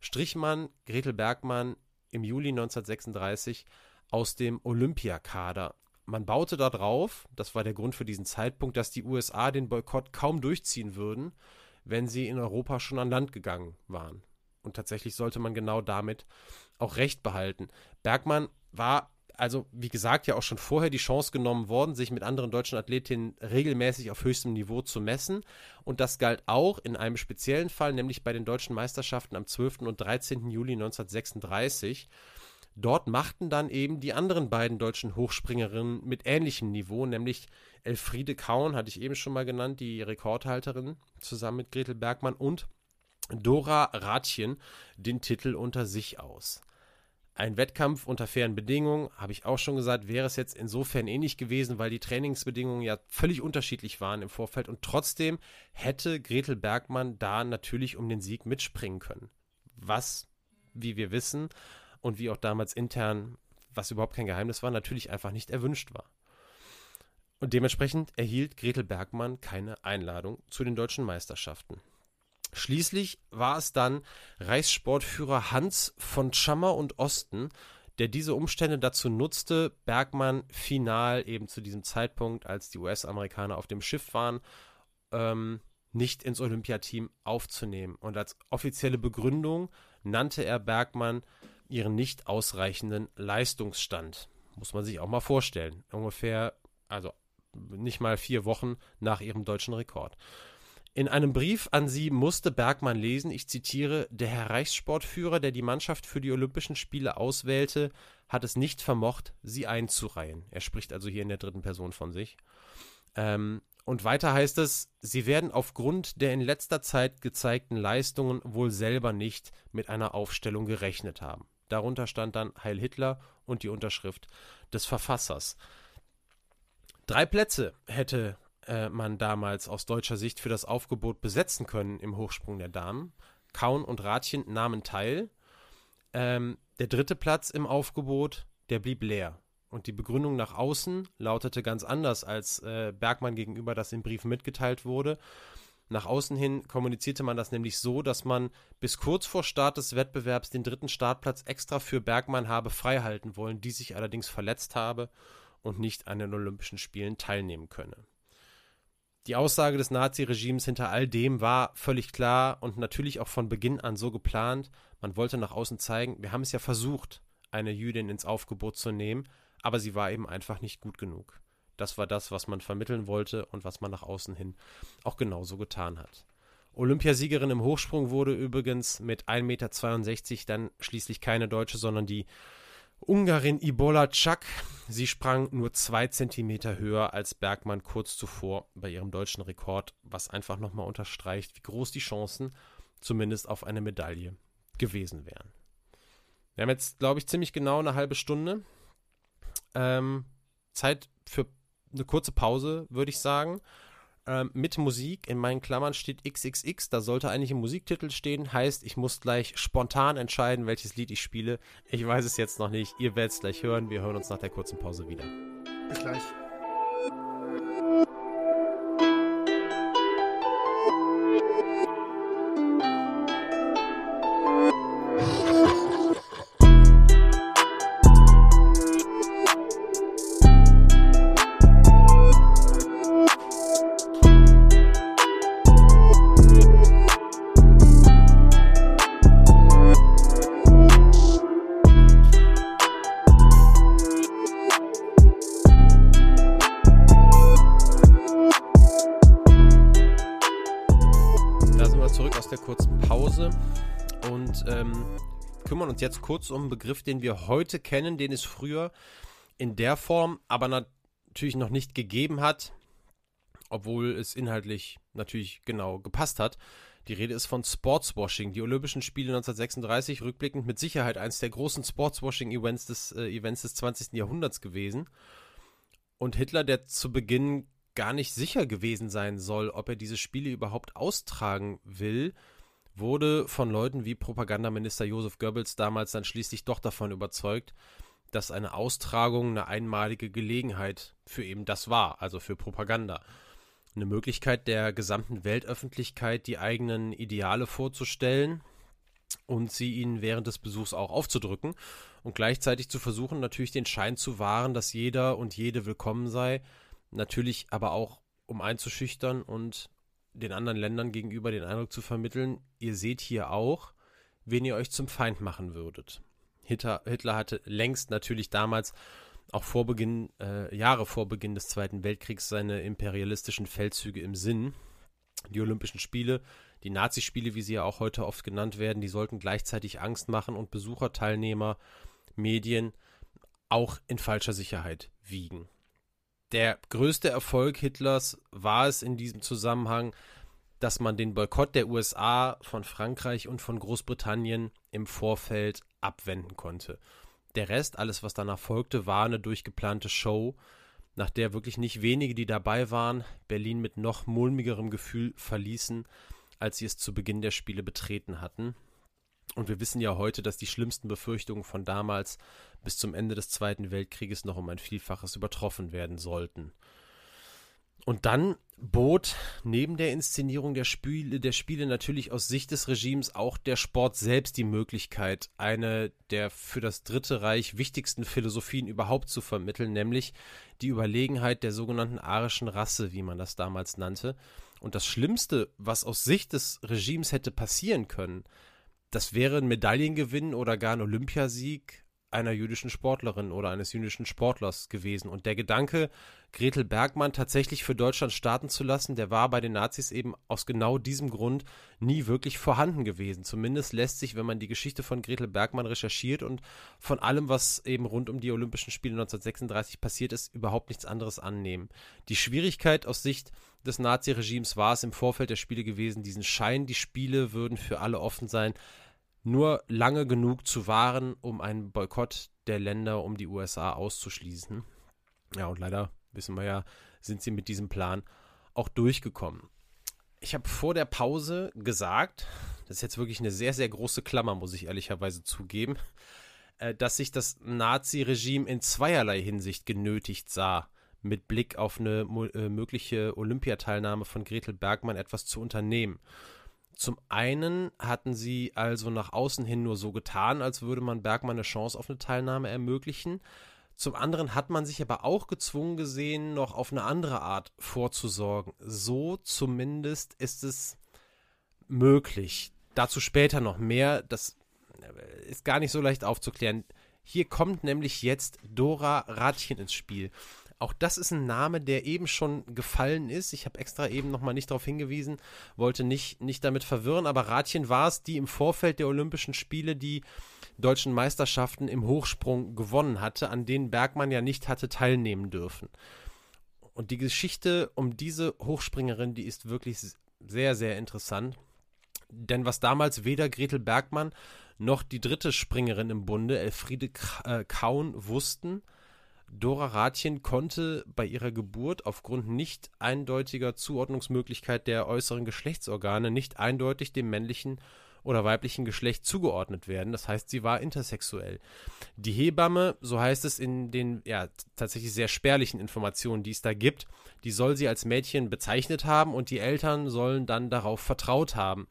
strich man Gretel Bergmann im Juli 1936 aus dem Olympiakader. Man baute darauf, das war der Grund für diesen Zeitpunkt, dass die USA den Boykott kaum durchziehen würden, wenn sie in Europa schon an Land gegangen waren. Und tatsächlich sollte man genau damit auch recht behalten. Bergmann war also wie gesagt, ja auch schon vorher die Chance genommen worden, sich mit anderen deutschen Athletinnen regelmäßig auf höchstem Niveau zu messen. Und das galt auch in einem speziellen Fall, nämlich bei den deutschen Meisterschaften am 12. und 13. Juli 1936. Dort machten dann eben die anderen beiden deutschen Hochspringerinnen mit ähnlichem Niveau, nämlich Elfriede Kaun, hatte ich eben schon mal genannt, die Rekordhalterin, zusammen mit Gretel Bergmann und Dora Rathjen den Titel unter sich aus. Ein Wettkampf unter fairen Bedingungen, habe ich auch schon gesagt, wäre es jetzt insofern ähnlich gewesen, weil die Trainingsbedingungen ja völlig unterschiedlich waren im Vorfeld und trotzdem hätte Gretel Bergmann da natürlich um den Sieg mitspringen können. Was, wie wir wissen und wie auch damals intern, was überhaupt kein Geheimnis war, natürlich einfach nicht erwünscht war. Und dementsprechend erhielt Gretel Bergmann keine Einladung zu den deutschen Meisterschaften. Schließlich war es dann Reichssportführer Hans von Schammer und Osten, der diese Umstände dazu nutzte, Bergmann final eben zu diesem Zeitpunkt, als die US-Amerikaner auf dem Schiff waren, ähm, nicht ins Olympiateam aufzunehmen. Und als offizielle Begründung nannte er Bergmann ihren nicht ausreichenden Leistungsstand. Muss man sich auch mal vorstellen. Ungefähr, also nicht mal vier Wochen nach ihrem deutschen Rekord. In einem Brief an sie musste Bergmann lesen, ich zitiere, der Herr Reichssportführer, der die Mannschaft für die Olympischen Spiele auswählte, hat es nicht vermocht, sie einzureihen. Er spricht also hier in der dritten Person von sich. Ähm, und weiter heißt es, sie werden aufgrund der in letzter Zeit gezeigten Leistungen wohl selber nicht mit einer Aufstellung gerechnet haben. Darunter stand dann Heil Hitler und die Unterschrift des Verfassers. Drei Plätze hätte äh, man damals aus deutscher Sicht für das Aufgebot besetzen können im Hochsprung der Damen. Kaun und Ratchen nahmen teil. Ähm, der dritte Platz im Aufgebot, der blieb leer. Und die Begründung nach außen lautete ganz anders, als äh, Bergmann gegenüber das im Brief mitgeteilt wurde. Nach außen hin kommunizierte man das nämlich so, dass man bis kurz vor Start des Wettbewerbs den dritten Startplatz extra für Bergmann habe freihalten wollen, die sich allerdings verletzt habe und nicht an den Olympischen Spielen teilnehmen könne. Die Aussage des Naziregimes hinter all dem war völlig klar und natürlich auch von Beginn an so geplant. Man wollte nach außen zeigen, wir haben es ja versucht, eine Jüdin ins Aufgebot zu nehmen, aber sie war eben einfach nicht gut genug. Das war das, was man vermitteln wollte und was man nach außen hin auch genauso getan hat. Olympiasiegerin im Hochsprung wurde übrigens mit 1,62 Meter dann schließlich keine Deutsche, sondern die Ungarin Ibola Czak. Sie sprang nur zwei Zentimeter höher als Bergmann kurz zuvor bei ihrem deutschen Rekord, was einfach nochmal unterstreicht, wie groß die Chancen zumindest auf eine Medaille gewesen wären. Wir haben jetzt, glaube ich, ziemlich genau eine halbe Stunde. Ähm, Zeit für eine kurze Pause, würde ich sagen. Ähm, mit Musik. In meinen Klammern steht XXX. Da sollte eigentlich ein Musiktitel stehen. Heißt, ich muss gleich spontan entscheiden, welches Lied ich spiele. Ich weiß es jetzt noch nicht. Ihr werdet es gleich hören. Wir hören uns nach der kurzen Pause wieder. Bis gleich. Jetzt kurz um einen Begriff, den wir heute kennen, den es früher in der Form aber natürlich noch nicht gegeben hat, obwohl es inhaltlich natürlich genau gepasst hat. Die Rede ist von Sportswashing. Die Olympischen Spiele 1936, rückblickend mit Sicherheit eines der großen Sportswashing-Events des, äh, Events des 20. Jahrhunderts gewesen. Und Hitler, der zu Beginn gar nicht sicher gewesen sein soll, ob er diese Spiele überhaupt austragen will, wurde von Leuten wie Propagandaminister Josef Goebbels damals dann schließlich doch davon überzeugt, dass eine Austragung eine einmalige Gelegenheit für eben das war, also für Propaganda. Eine Möglichkeit der gesamten Weltöffentlichkeit die eigenen Ideale vorzustellen und sie ihnen während des Besuchs auch aufzudrücken und gleichzeitig zu versuchen, natürlich den Schein zu wahren, dass jeder und jede willkommen sei, natürlich aber auch um einzuschüchtern und den anderen Ländern gegenüber den Eindruck zu vermitteln, ihr seht hier auch, wen ihr euch zum Feind machen würdet. Hitler, Hitler hatte längst natürlich damals auch vor Beginn, äh, Jahre vor Beginn des Zweiten Weltkriegs seine imperialistischen Feldzüge im Sinn. Die Olympischen Spiele, die Nazispiele, wie sie ja auch heute oft genannt werden, die sollten gleichzeitig Angst machen und Besucher, Teilnehmer, Medien auch in falscher Sicherheit wiegen der größte Erfolg Hitlers war es in diesem Zusammenhang, dass man den Boykott der USA von Frankreich und von Großbritannien im Vorfeld abwenden konnte. Der Rest, alles was danach folgte, war eine durchgeplante Show, nach der wirklich nicht wenige, die dabei waren, Berlin mit noch mulmigerem Gefühl verließen, als sie es zu Beginn der Spiele betreten hatten. Und wir wissen ja heute, dass die schlimmsten Befürchtungen von damals bis zum Ende des Zweiten Weltkrieges noch um ein Vielfaches übertroffen werden sollten. Und dann bot neben der Inszenierung der Spiele, der Spiele natürlich aus Sicht des Regimes auch der Sport selbst die Möglichkeit, eine der für das Dritte Reich wichtigsten Philosophien überhaupt zu vermitteln, nämlich die Überlegenheit der sogenannten arischen Rasse, wie man das damals nannte. Und das Schlimmste, was aus Sicht des Regimes hätte passieren können, das wäre ein Medaillengewinn oder gar ein Olympiasieg einer jüdischen Sportlerin oder eines jüdischen Sportlers gewesen. Und der Gedanke, Gretel Bergmann tatsächlich für Deutschland starten zu lassen, der war bei den Nazis eben aus genau diesem Grund nie wirklich vorhanden gewesen. Zumindest lässt sich, wenn man die Geschichte von Gretel Bergmann recherchiert und von allem, was eben rund um die Olympischen Spiele 1936 passiert ist, überhaupt nichts anderes annehmen. Die Schwierigkeit aus Sicht des Naziregimes war es im Vorfeld der Spiele gewesen, diesen Schein, die Spiele würden für alle offen sein, nur lange genug zu wahren, um einen Boykott der Länder um die USA auszuschließen. Ja, und leider wissen wir ja, sind sie mit diesem Plan auch durchgekommen. Ich habe vor der Pause gesagt, das ist jetzt wirklich eine sehr, sehr große Klammer, muss ich ehrlicherweise zugeben, äh, dass sich das Nazi-Regime in zweierlei Hinsicht genötigt sah, mit Blick auf eine äh, mögliche Olympiateilnahme von Gretel Bergmann etwas zu unternehmen. Zum einen hatten sie also nach außen hin nur so getan, als würde man Bergmann eine Chance auf eine Teilnahme ermöglichen. Zum anderen hat man sich aber auch gezwungen gesehen, noch auf eine andere Art vorzusorgen. So zumindest ist es möglich. Dazu später noch mehr. Das ist gar nicht so leicht aufzuklären. Hier kommt nämlich jetzt Dora Radchen ins Spiel. Auch das ist ein Name, der eben schon gefallen ist. Ich habe extra eben nochmal nicht darauf hingewiesen, wollte nicht, nicht damit verwirren, aber Radchen war es, die im Vorfeld der Olympischen Spiele die deutschen Meisterschaften im Hochsprung gewonnen hatte, an denen Bergmann ja nicht hatte teilnehmen dürfen. Und die Geschichte um diese Hochspringerin, die ist wirklich sehr, sehr interessant. Denn was damals weder Gretel Bergmann noch die dritte Springerin im Bunde, Elfriede äh, Kaun, wussten, Dora Rathjen konnte bei ihrer Geburt aufgrund nicht eindeutiger Zuordnungsmöglichkeit der äußeren Geschlechtsorgane nicht eindeutig dem männlichen oder weiblichen Geschlecht zugeordnet werden. Das heißt, sie war intersexuell. Die Hebamme, so heißt es in den ja tatsächlich sehr spärlichen Informationen, die es da gibt, die soll sie als Mädchen bezeichnet haben und die Eltern sollen dann darauf vertraut haben.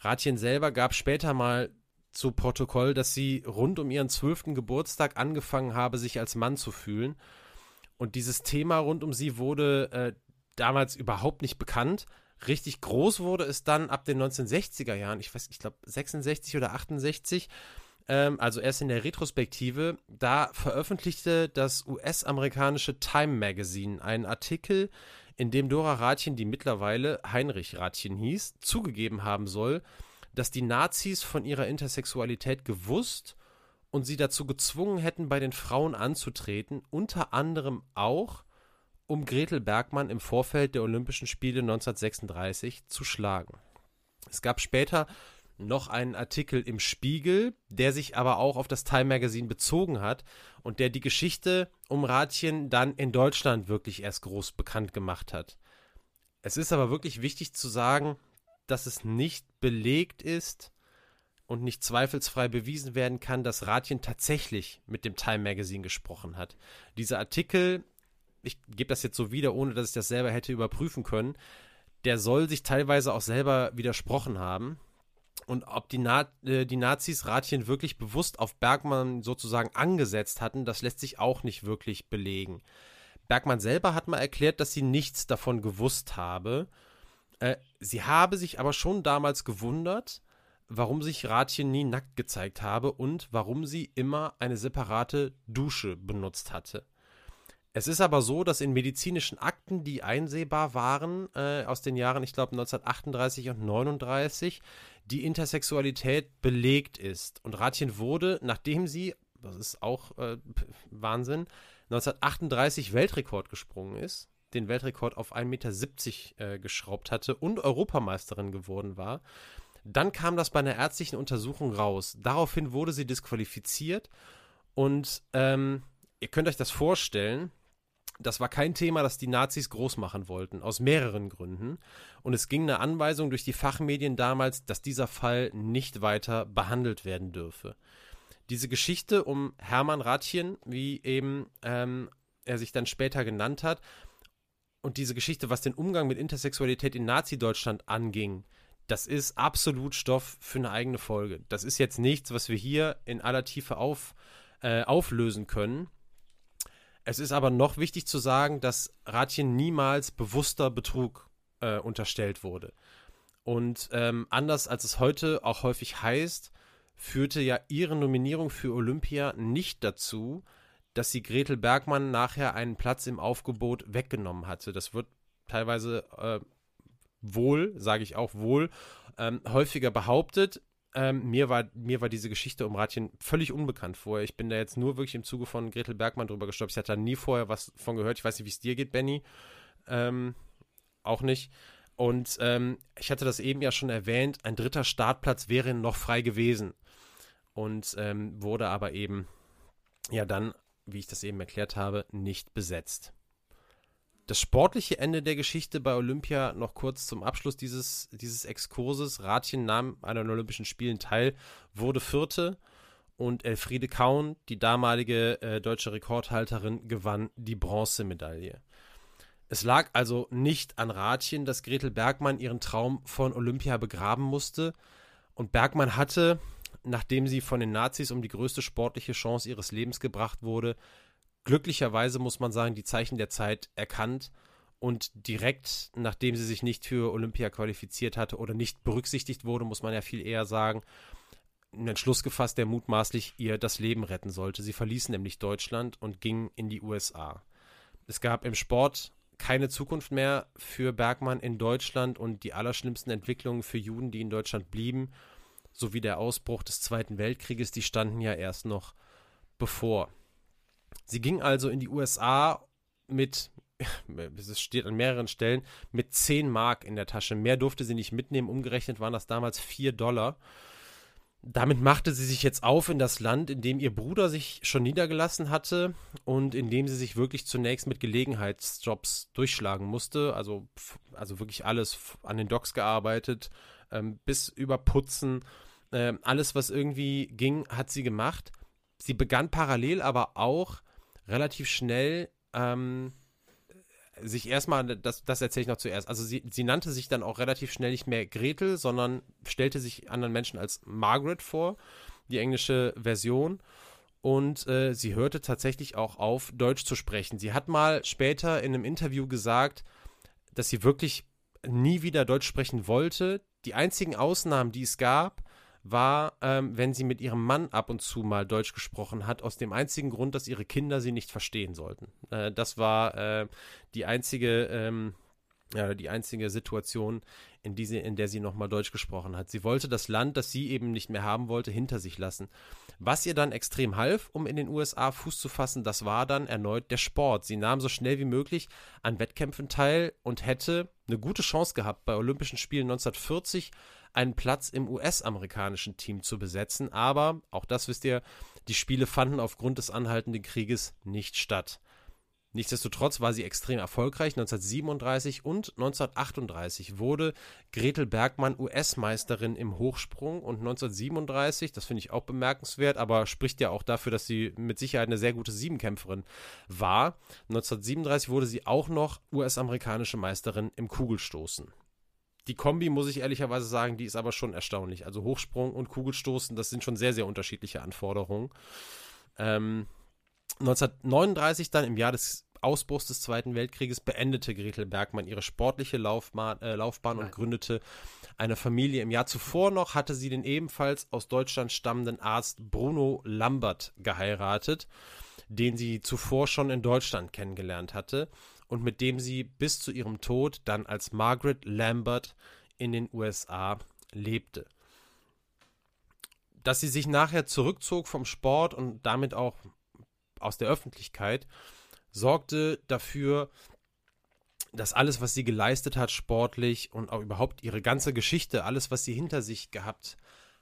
Rathjen selber gab später mal zu Protokoll, dass sie rund um ihren zwölften Geburtstag angefangen habe, sich als Mann zu fühlen. Und dieses Thema rund um sie wurde äh, damals überhaupt nicht bekannt. Richtig groß wurde es dann ab den 1960er Jahren, ich weiß, ich glaube 66 oder 68, ähm, also erst in der Retrospektive. Da veröffentlichte das US-amerikanische Time Magazine einen Artikel, in dem Dora Rathjen, die mittlerweile Heinrich Rathjen hieß, zugegeben haben soll, dass die Nazis von ihrer Intersexualität gewusst und sie dazu gezwungen hätten, bei den Frauen anzutreten, unter anderem auch, um Gretel Bergmann im Vorfeld der Olympischen Spiele 1936 zu schlagen. Es gab später noch einen Artikel im Spiegel, der sich aber auch auf das Time Magazine bezogen hat und der die Geschichte um Radchen dann in Deutschland wirklich erst groß bekannt gemacht hat. Es ist aber wirklich wichtig zu sagen, dass es nicht belegt ist und nicht zweifelsfrei bewiesen werden kann, dass Ratjen tatsächlich mit dem Time Magazine gesprochen hat. Dieser Artikel, ich gebe das jetzt so wieder, ohne dass ich das selber hätte überprüfen können, der soll sich teilweise auch selber widersprochen haben. Und ob die, Na äh, die Nazis Ratjen wirklich bewusst auf Bergmann sozusagen angesetzt hatten, das lässt sich auch nicht wirklich belegen. Bergmann selber hat mal erklärt, dass sie nichts davon gewusst habe äh, sie habe sich aber schon damals gewundert, warum sich Ratchen nie nackt gezeigt habe und warum sie immer eine separate Dusche benutzt hatte. Es ist aber so, dass in medizinischen Akten, die einsehbar waren, äh, aus den Jahren, ich glaube 1938 und 39, die Intersexualität belegt ist. Und Ratchen wurde, nachdem sie, das ist auch äh, Wahnsinn, 1938 Weltrekord gesprungen ist, den Weltrekord auf 1,70 Meter äh, geschraubt hatte und Europameisterin geworden war. Dann kam das bei einer ärztlichen Untersuchung raus. Daraufhin wurde sie disqualifiziert und ähm, ihr könnt euch das vorstellen, das war kein Thema, das die Nazis groß machen wollten, aus mehreren Gründen. Und es ging eine Anweisung durch die Fachmedien damals, dass dieser Fall nicht weiter behandelt werden dürfe. Diese Geschichte um Hermann Rathjen, wie eben ähm, er sich dann später genannt hat, und diese Geschichte, was den Umgang mit Intersexualität in Nazi-Deutschland anging, das ist absolut Stoff für eine eigene Folge. Das ist jetzt nichts, was wir hier in aller Tiefe auf, äh, auflösen können. Es ist aber noch wichtig zu sagen, dass Ratchen niemals bewusster Betrug äh, unterstellt wurde. Und ähm, anders als es heute auch häufig heißt, führte ja ihre Nominierung für Olympia nicht dazu, dass sie Gretel Bergmann nachher einen Platz im Aufgebot weggenommen hatte. Das wird teilweise äh, wohl, sage ich auch wohl, ähm, häufiger behauptet. Ähm, mir, war, mir war diese Geschichte um Ratchen völlig unbekannt vorher. Ich bin da jetzt nur wirklich im Zuge von Gretel Bergmann drüber gestoppt. Ich hatte da nie vorher was von gehört. Ich weiß nicht, wie es dir geht, Benny. Ähm, auch nicht. Und ähm, ich hatte das eben ja schon erwähnt, ein dritter Startplatz wäre noch frei gewesen. Und ähm, wurde aber eben ja dann wie ich das eben erklärt habe, nicht besetzt. Das sportliche Ende der Geschichte bei Olympia noch kurz zum Abschluss dieses, dieses Exkurses. Ratchen nahm an den Olympischen Spielen teil, wurde Vierte und Elfriede Kaun, die damalige äh, deutsche Rekordhalterin, gewann die Bronzemedaille. Es lag also nicht an Ratchen, dass Gretel Bergmann ihren Traum von Olympia begraben musste. Und Bergmann hatte, nachdem sie von den Nazis um die größte sportliche Chance ihres Lebens gebracht wurde, glücklicherweise muss man sagen, die Zeichen der Zeit erkannt und direkt, nachdem sie sich nicht für Olympia qualifiziert hatte oder nicht berücksichtigt wurde, muss man ja viel eher sagen, einen Entschluss gefasst, der mutmaßlich ihr das Leben retten sollte. Sie verließ nämlich Deutschland und ging in die USA. Es gab im Sport keine Zukunft mehr für Bergmann in Deutschland und die allerschlimmsten Entwicklungen für Juden, die in Deutschland blieben, sowie der Ausbruch des Zweiten Weltkrieges, die standen ja erst noch bevor. Sie ging also in die USA mit, es steht an mehreren Stellen, mit 10 Mark in der Tasche. Mehr durfte sie nicht mitnehmen. Umgerechnet waren das damals 4 Dollar. Damit machte sie sich jetzt auf in das Land, in dem ihr Bruder sich schon niedergelassen hatte und in dem sie sich wirklich zunächst mit Gelegenheitsjobs durchschlagen musste. Also, also wirklich alles an den Docks gearbeitet, ähm, bis über Putzen. Ähm, alles, was irgendwie ging, hat sie gemacht. Sie begann parallel aber auch relativ schnell ähm, sich erstmal, das, das erzähle ich noch zuerst, also sie, sie nannte sich dann auch relativ schnell nicht mehr Gretel, sondern stellte sich anderen Menschen als Margaret vor, die englische Version. Und äh, sie hörte tatsächlich auch auf, Deutsch zu sprechen. Sie hat mal später in einem Interview gesagt, dass sie wirklich nie wieder Deutsch sprechen wollte. Die einzigen Ausnahmen, die es gab, war, ähm, wenn sie mit ihrem Mann ab und zu mal Deutsch gesprochen hat, aus dem einzigen Grund, dass ihre Kinder sie nicht verstehen sollten. Äh, das war äh, die einzige, ähm, ja, die einzige Situation, in, die sie, in der sie nochmal Deutsch gesprochen hat. Sie wollte das Land, das sie eben nicht mehr haben wollte, hinter sich lassen. Was ihr dann extrem half, um in den USA Fuß zu fassen, das war dann erneut der Sport. Sie nahm so schnell wie möglich an Wettkämpfen teil und hätte eine gute Chance gehabt, bei Olympischen Spielen 1940 einen Platz im US-amerikanischen Team zu besetzen. Aber, auch das wisst ihr, die Spiele fanden aufgrund des anhaltenden Krieges nicht statt. Nichtsdestotrotz war sie extrem erfolgreich. 1937 und 1938 wurde Gretel Bergmann US-Meisterin im Hochsprung und 1937, das finde ich auch bemerkenswert, aber spricht ja auch dafür, dass sie mit Sicherheit eine sehr gute Siebenkämpferin war. 1937 wurde sie auch noch US-amerikanische Meisterin im Kugelstoßen. Die Kombi, muss ich ehrlicherweise sagen, die ist aber schon erstaunlich. Also Hochsprung und Kugelstoßen, das sind schon sehr, sehr unterschiedliche Anforderungen. Ähm, 1939 dann im Jahr des Ausbruchs des Zweiten Weltkrieges beendete Gretel Bergmann ihre sportliche Laufbahn, äh, Laufbahn und gründete eine Familie. Im Jahr zuvor noch hatte sie den ebenfalls aus Deutschland stammenden Arzt Bruno Lambert geheiratet, den sie zuvor schon in Deutschland kennengelernt hatte und mit dem sie bis zu ihrem Tod dann als Margaret Lambert in den USA lebte. Dass sie sich nachher zurückzog vom Sport und damit auch aus der Öffentlichkeit, sorgte dafür, dass alles, was sie geleistet hat, sportlich und auch überhaupt ihre ganze Geschichte, alles, was sie hinter sich gehabt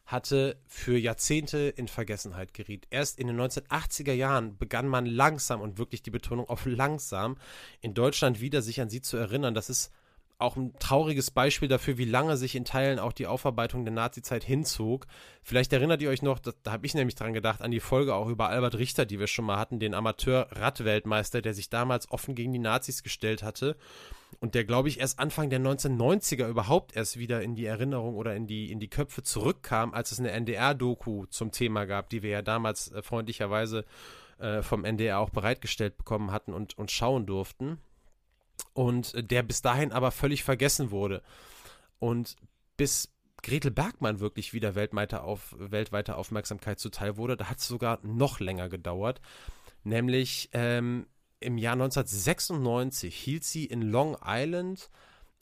hatte, für Jahrzehnte in Vergessenheit geriet. Erst in den 1980er Jahren begann man langsam und wirklich die Betonung auf langsam in Deutschland wieder sich an sie zu erinnern. Das ist auch ein trauriges Beispiel dafür, wie lange sich in Teilen auch die Aufarbeitung der Nazizeit hinzog. Vielleicht erinnert ihr euch noch, da, da habe ich nämlich dran gedacht, an die Folge auch über Albert Richter, die wir schon mal hatten, den Amateur-Radweltmeister, der sich damals offen gegen die Nazis gestellt hatte und der, glaube ich, erst Anfang der 1990er überhaupt erst wieder in die Erinnerung oder in die, in die Köpfe zurückkam, als es eine NDR-Doku zum Thema gab, die wir ja damals äh, freundlicherweise äh, vom NDR auch bereitgestellt bekommen hatten und, und schauen durften und der bis dahin aber völlig vergessen wurde. Und bis Gretel Bergmann wirklich wieder weltweite, auf, weltweite Aufmerksamkeit zuteil wurde, da hat es sogar noch länger gedauert. Nämlich ähm, im Jahr 1996 hielt sie in Long Island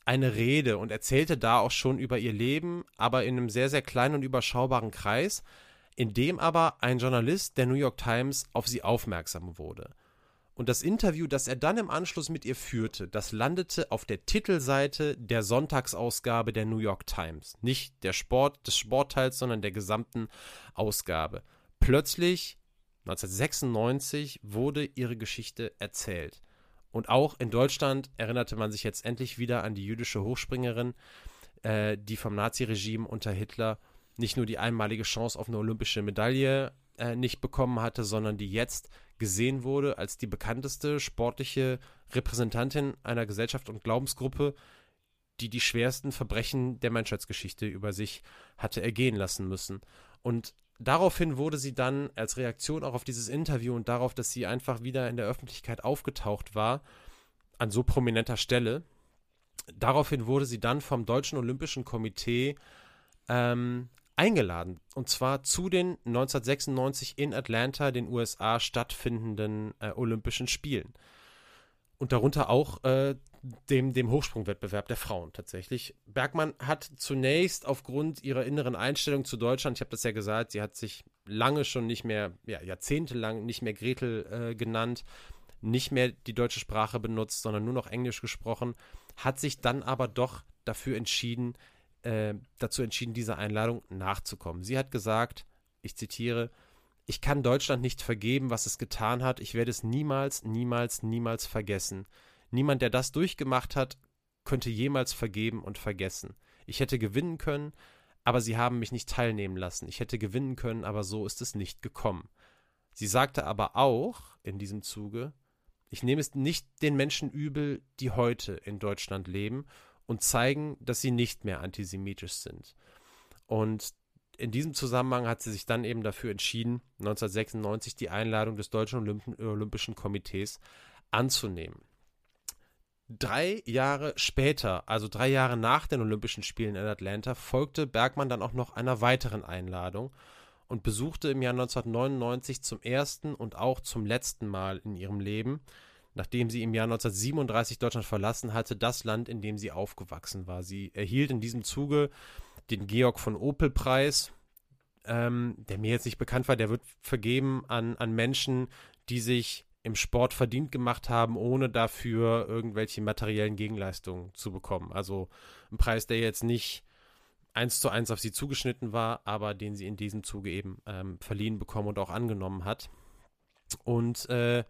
eine Rede und erzählte da auch schon über ihr Leben, aber in einem sehr, sehr kleinen und überschaubaren Kreis, in dem aber ein Journalist der New York Times auf sie aufmerksam wurde. Und das Interview, das er dann im Anschluss mit ihr führte, das landete auf der Titelseite der Sonntagsausgabe der New York Times. Nicht der Sport, des Sportteils, sondern der gesamten Ausgabe. Plötzlich, 1996, wurde ihre Geschichte erzählt. Und auch in Deutschland erinnerte man sich jetzt endlich wieder an die jüdische Hochspringerin, äh, die vom Naziregime unter Hitler nicht nur die einmalige Chance auf eine olympische Medaille äh, nicht bekommen hatte, sondern die jetzt gesehen wurde als die bekannteste sportliche Repräsentantin einer Gesellschaft und Glaubensgruppe, die die schwersten Verbrechen der Menschheitsgeschichte über sich hatte ergehen lassen müssen. Und daraufhin wurde sie dann als Reaktion auch auf dieses Interview und darauf, dass sie einfach wieder in der Öffentlichkeit aufgetaucht war, an so prominenter Stelle, daraufhin wurde sie dann vom Deutschen Olympischen Komitee ähm, eingeladen. Und zwar zu den 1996 in Atlanta, den USA, stattfindenden äh, Olympischen Spielen. Und darunter auch äh, dem, dem Hochsprungwettbewerb der Frauen tatsächlich. Bergmann hat zunächst aufgrund ihrer inneren Einstellung zu Deutschland, ich habe das ja gesagt, sie hat sich lange schon nicht mehr, ja, jahrzehntelang nicht mehr Gretel äh, genannt, nicht mehr die deutsche Sprache benutzt, sondern nur noch Englisch gesprochen, hat sich dann aber doch dafür entschieden, äh, dazu entschieden, dieser Einladung nachzukommen. Sie hat gesagt, ich zitiere, ich kann Deutschland nicht vergeben, was es getan hat. Ich werde es niemals, niemals, niemals vergessen. Niemand, der das durchgemacht hat, könnte jemals vergeben und vergessen. Ich hätte gewinnen können, aber sie haben mich nicht teilnehmen lassen. Ich hätte gewinnen können, aber so ist es nicht gekommen. Sie sagte aber auch in diesem Zuge, ich nehme es nicht den Menschen übel, die heute in Deutschland leben und zeigen, dass sie nicht mehr antisemitisch sind. Und in diesem Zusammenhang hat sie sich dann eben dafür entschieden, 1996 die Einladung des Deutschen Olympischen Komitees anzunehmen. Drei Jahre später, also drei Jahre nach den Olympischen Spielen in Atlanta, folgte Bergmann dann auch noch einer weiteren Einladung und besuchte im Jahr 1999 zum ersten und auch zum letzten Mal in ihrem Leben, nachdem sie im Jahr 1937 Deutschland verlassen hatte, das Land, in dem sie aufgewachsen war. Sie erhielt in diesem Zuge den Georg von Opel Preis, ähm, der mir jetzt nicht bekannt war, der wird vergeben an, an Menschen, die sich im Sport verdient gemacht haben, ohne dafür irgendwelche materiellen Gegenleistungen zu bekommen. Also ein Preis, der jetzt nicht eins zu eins auf sie zugeschnitten war, aber den sie in diesem Zuge eben ähm, verliehen bekommen und auch angenommen hat. Und äh,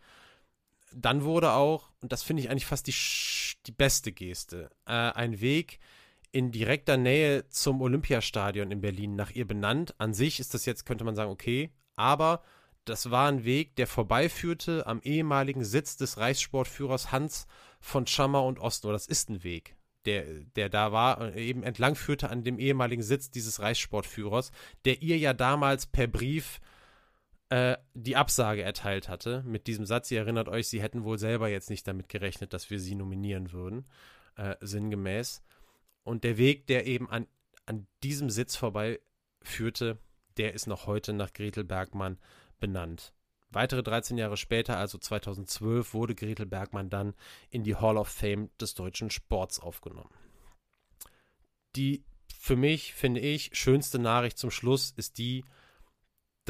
dann wurde auch, und das finde ich eigentlich fast die, die beste Geste, äh, ein Weg in direkter Nähe zum Olympiastadion in Berlin nach ihr benannt. An sich ist das jetzt, könnte man sagen, okay, aber das war ein Weg, der vorbeiführte am ehemaligen Sitz des Reichssportführers Hans von Schammer und Ostner. Das ist ein Weg, der, der da war, eben entlang führte an dem ehemaligen Sitz dieses Reichssportführers, der ihr ja damals per Brief äh, die Absage erteilt hatte. Mit diesem Satz, ihr erinnert euch, sie hätten wohl selber jetzt nicht damit gerechnet, dass wir sie nominieren würden, äh, sinngemäß. Und der Weg, der eben an, an diesem Sitz vorbeiführte, der ist noch heute nach Gretel Bergmann benannt. Weitere 13 Jahre später, also 2012, wurde Gretel Bergmann dann in die Hall of Fame des deutschen Sports aufgenommen. Die für mich, finde ich, schönste Nachricht zum Schluss ist die,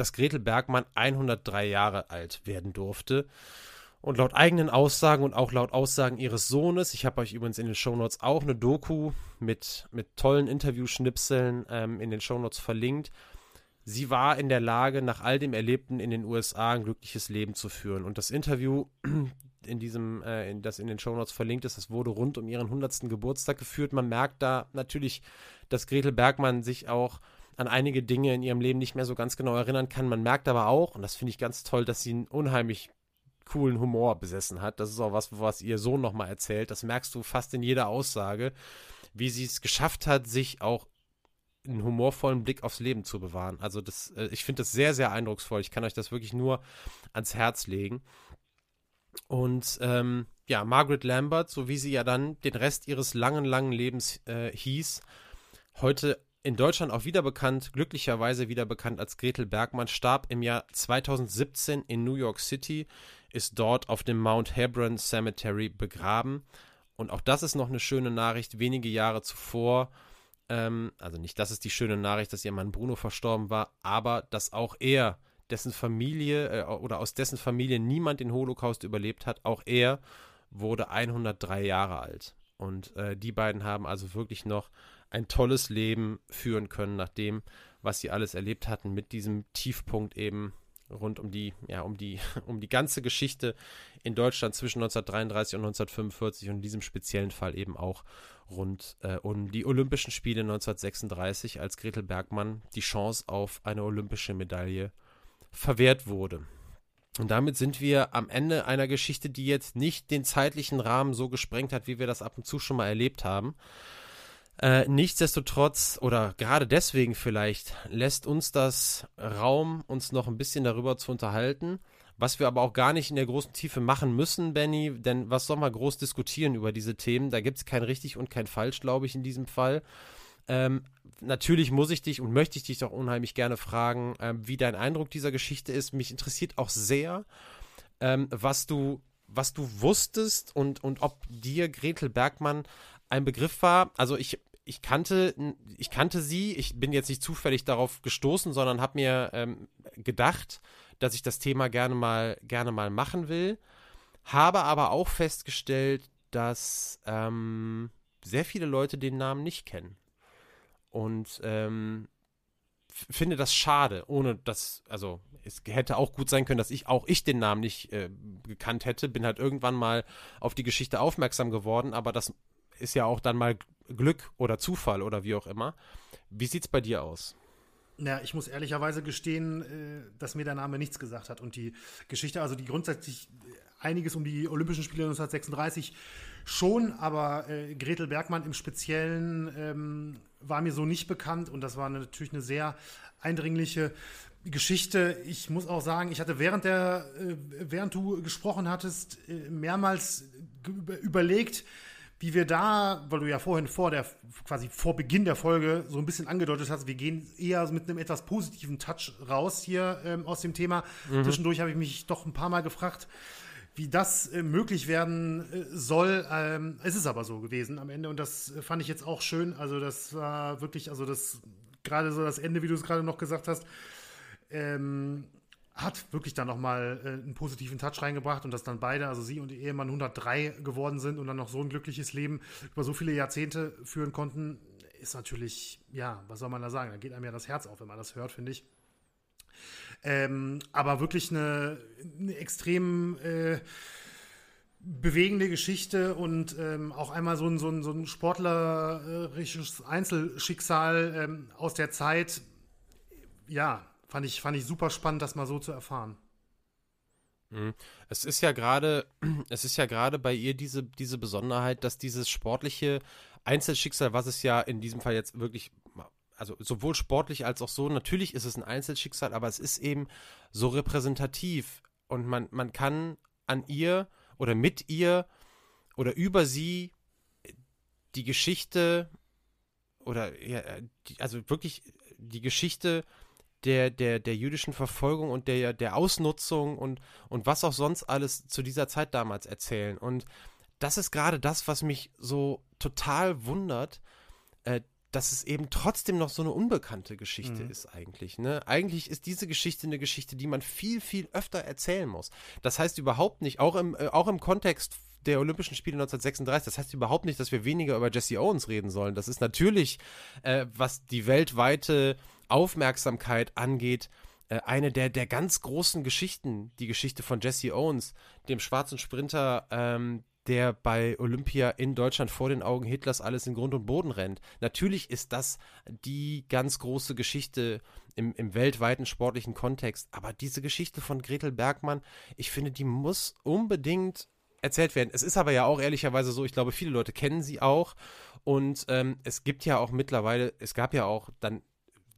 dass Gretel Bergmann 103 Jahre alt werden durfte. Und laut eigenen Aussagen und auch laut Aussagen ihres Sohnes, ich habe euch übrigens in den Shownotes auch eine Doku mit, mit tollen Interviewschnipseln ähm, in den Shownotes verlinkt, sie war in der Lage, nach all dem Erlebten in den USA ein glückliches Leben zu führen. Und das Interview, in diesem, äh, in, das in den Shownotes verlinkt ist, das wurde rund um ihren 100. Geburtstag geführt. Man merkt da natürlich, dass Gretel Bergmann sich auch an einige Dinge in ihrem Leben nicht mehr so ganz genau erinnern kann. Man merkt aber auch, und das finde ich ganz toll, dass sie einen unheimlich coolen Humor besessen hat. Das ist auch was, was ihr Sohn nochmal erzählt. Das merkst du fast in jeder Aussage, wie sie es geschafft hat, sich auch einen humorvollen Blick aufs Leben zu bewahren. Also das, äh, ich finde das sehr, sehr eindrucksvoll. Ich kann euch das wirklich nur ans Herz legen. Und ähm, ja, Margaret Lambert, so wie sie ja dann den Rest ihres langen, langen Lebens äh, hieß, heute in Deutschland auch wieder bekannt, glücklicherweise wieder bekannt als Gretel Bergmann, starb im Jahr 2017 in New York City, ist dort auf dem Mount Hebron Cemetery begraben. Und auch das ist noch eine schöne Nachricht. Wenige Jahre zuvor ähm, also nicht, das ist die schöne Nachricht, dass ihr Mann Bruno verstorben war, aber dass auch er, dessen Familie äh, oder aus dessen Familie niemand den Holocaust überlebt hat, auch er wurde 103 Jahre alt. Und äh, die beiden haben also wirklich noch ein tolles Leben führen können, nach dem, was sie alles erlebt hatten, mit diesem Tiefpunkt eben rund um die, ja, um die, um die ganze Geschichte in Deutschland zwischen 1933 und 1945 und in diesem speziellen Fall eben auch rund äh, um die Olympischen Spiele 1936, als Gretel Bergmann die Chance auf eine olympische Medaille verwehrt wurde. Und damit sind wir am Ende einer Geschichte, die jetzt nicht den zeitlichen Rahmen so gesprengt hat, wie wir das ab und zu schon mal erlebt haben. Äh, nichtsdestotrotz oder gerade deswegen vielleicht lässt uns das Raum, uns noch ein bisschen darüber zu unterhalten was wir aber auch gar nicht in der großen Tiefe machen müssen, Benny, denn was soll man groß diskutieren über diese Themen? Da gibt es kein richtig und kein falsch, glaube ich, in diesem Fall. Ähm, natürlich muss ich dich und möchte ich dich doch unheimlich gerne fragen, ähm, wie dein Eindruck dieser Geschichte ist. Mich interessiert auch sehr, ähm, was du was du wusstest und, und ob dir Gretel Bergmann ein Begriff war. Also ich, ich kannte, ich kannte sie, ich bin jetzt nicht zufällig darauf gestoßen, sondern habe mir ähm, gedacht, dass ich das Thema gerne mal, gerne mal machen will. Habe aber auch festgestellt, dass ähm, sehr viele Leute den Namen nicht kennen. Und ähm, finde das schade, ohne dass, also es hätte auch gut sein können, dass ich auch ich den Namen nicht äh, gekannt hätte. Bin halt irgendwann mal auf die Geschichte aufmerksam geworden, aber das ist ja auch dann mal Glück oder Zufall oder wie auch immer. Wie sieht's bei dir aus? Ja, ich muss ehrlicherweise gestehen, äh, dass mir der Name nichts gesagt hat. Und die Geschichte, also die grundsätzlich einiges um die Olympischen Spiele 1936 schon, aber äh, Gretel Bergmann im Speziellen ähm, war mir so nicht bekannt und das war natürlich eine sehr eindringliche Geschichte. Ich muss auch sagen, ich hatte während der, äh, während du gesprochen hattest, äh, mehrmals überlegt, wie wir da, weil du ja vorhin vor der, quasi vor Beginn der Folge so ein bisschen angedeutet hast, wir gehen eher mit einem etwas positiven Touch raus hier ähm, aus dem Thema. Mhm. Zwischendurch habe ich mich doch ein paar Mal gefragt, wie das äh, möglich werden äh, soll. Ähm, es ist aber so gewesen am Ende und das äh, fand ich jetzt auch schön. Also das war wirklich, also das gerade so das Ende, wie du es gerade noch gesagt hast, ähm, hat wirklich dann nochmal äh, einen positiven Touch reingebracht und dass dann beide, also sie und ihr Ehemann 103 geworden sind und dann noch so ein glückliches Leben über so viele Jahrzehnte führen konnten, ist natürlich, ja, was soll man da sagen? Da geht einem ja das Herz auf, wenn man das hört, finde ich. Ähm, aber wirklich eine, eine extrem äh, bewegende Geschichte und ähm, auch einmal so ein, so ein, so ein sportlerisches Einzelschicksal ähm, aus der Zeit. Ja, fand ich, fand ich super spannend, das mal so zu erfahren. Mhm. Es ist ja gerade, es ist ja gerade bei ihr diese, diese Besonderheit, dass dieses sportliche Einzelschicksal, was es ja in diesem Fall jetzt wirklich also sowohl sportlich als auch so, natürlich ist es ein Einzelschicksal, aber es ist eben so repräsentativ und man, man kann an ihr oder mit ihr oder über sie die Geschichte oder ja, die, also wirklich die Geschichte der, der, der jüdischen Verfolgung und der, der Ausnutzung und, und was auch sonst alles zu dieser Zeit damals erzählen. Und das ist gerade das, was mich so total wundert, äh, dass es eben trotzdem noch so eine unbekannte Geschichte mhm. ist eigentlich. Ne? Eigentlich ist diese Geschichte eine Geschichte, die man viel, viel öfter erzählen muss. Das heißt überhaupt nicht, auch im, äh, auch im Kontext der Olympischen Spiele 1936, das heißt überhaupt nicht, dass wir weniger über Jesse Owens reden sollen. Das ist natürlich, äh, was die weltweite Aufmerksamkeit angeht, äh, eine der, der ganz großen Geschichten, die Geschichte von Jesse Owens, dem schwarzen Sprinter, ähm, der bei Olympia in Deutschland vor den Augen Hitlers alles in Grund und Boden rennt. Natürlich ist das die ganz große Geschichte im, im weltweiten sportlichen Kontext. Aber diese Geschichte von Gretel Bergmann, ich finde, die muss unbedingt erzählt werden. Es ist aber ja auch ehrlicherweise so, ich glaube, viele Leute kennen sie auch. Und ähm, es gibt ja auch mittlerweile, es gab ja auch dann,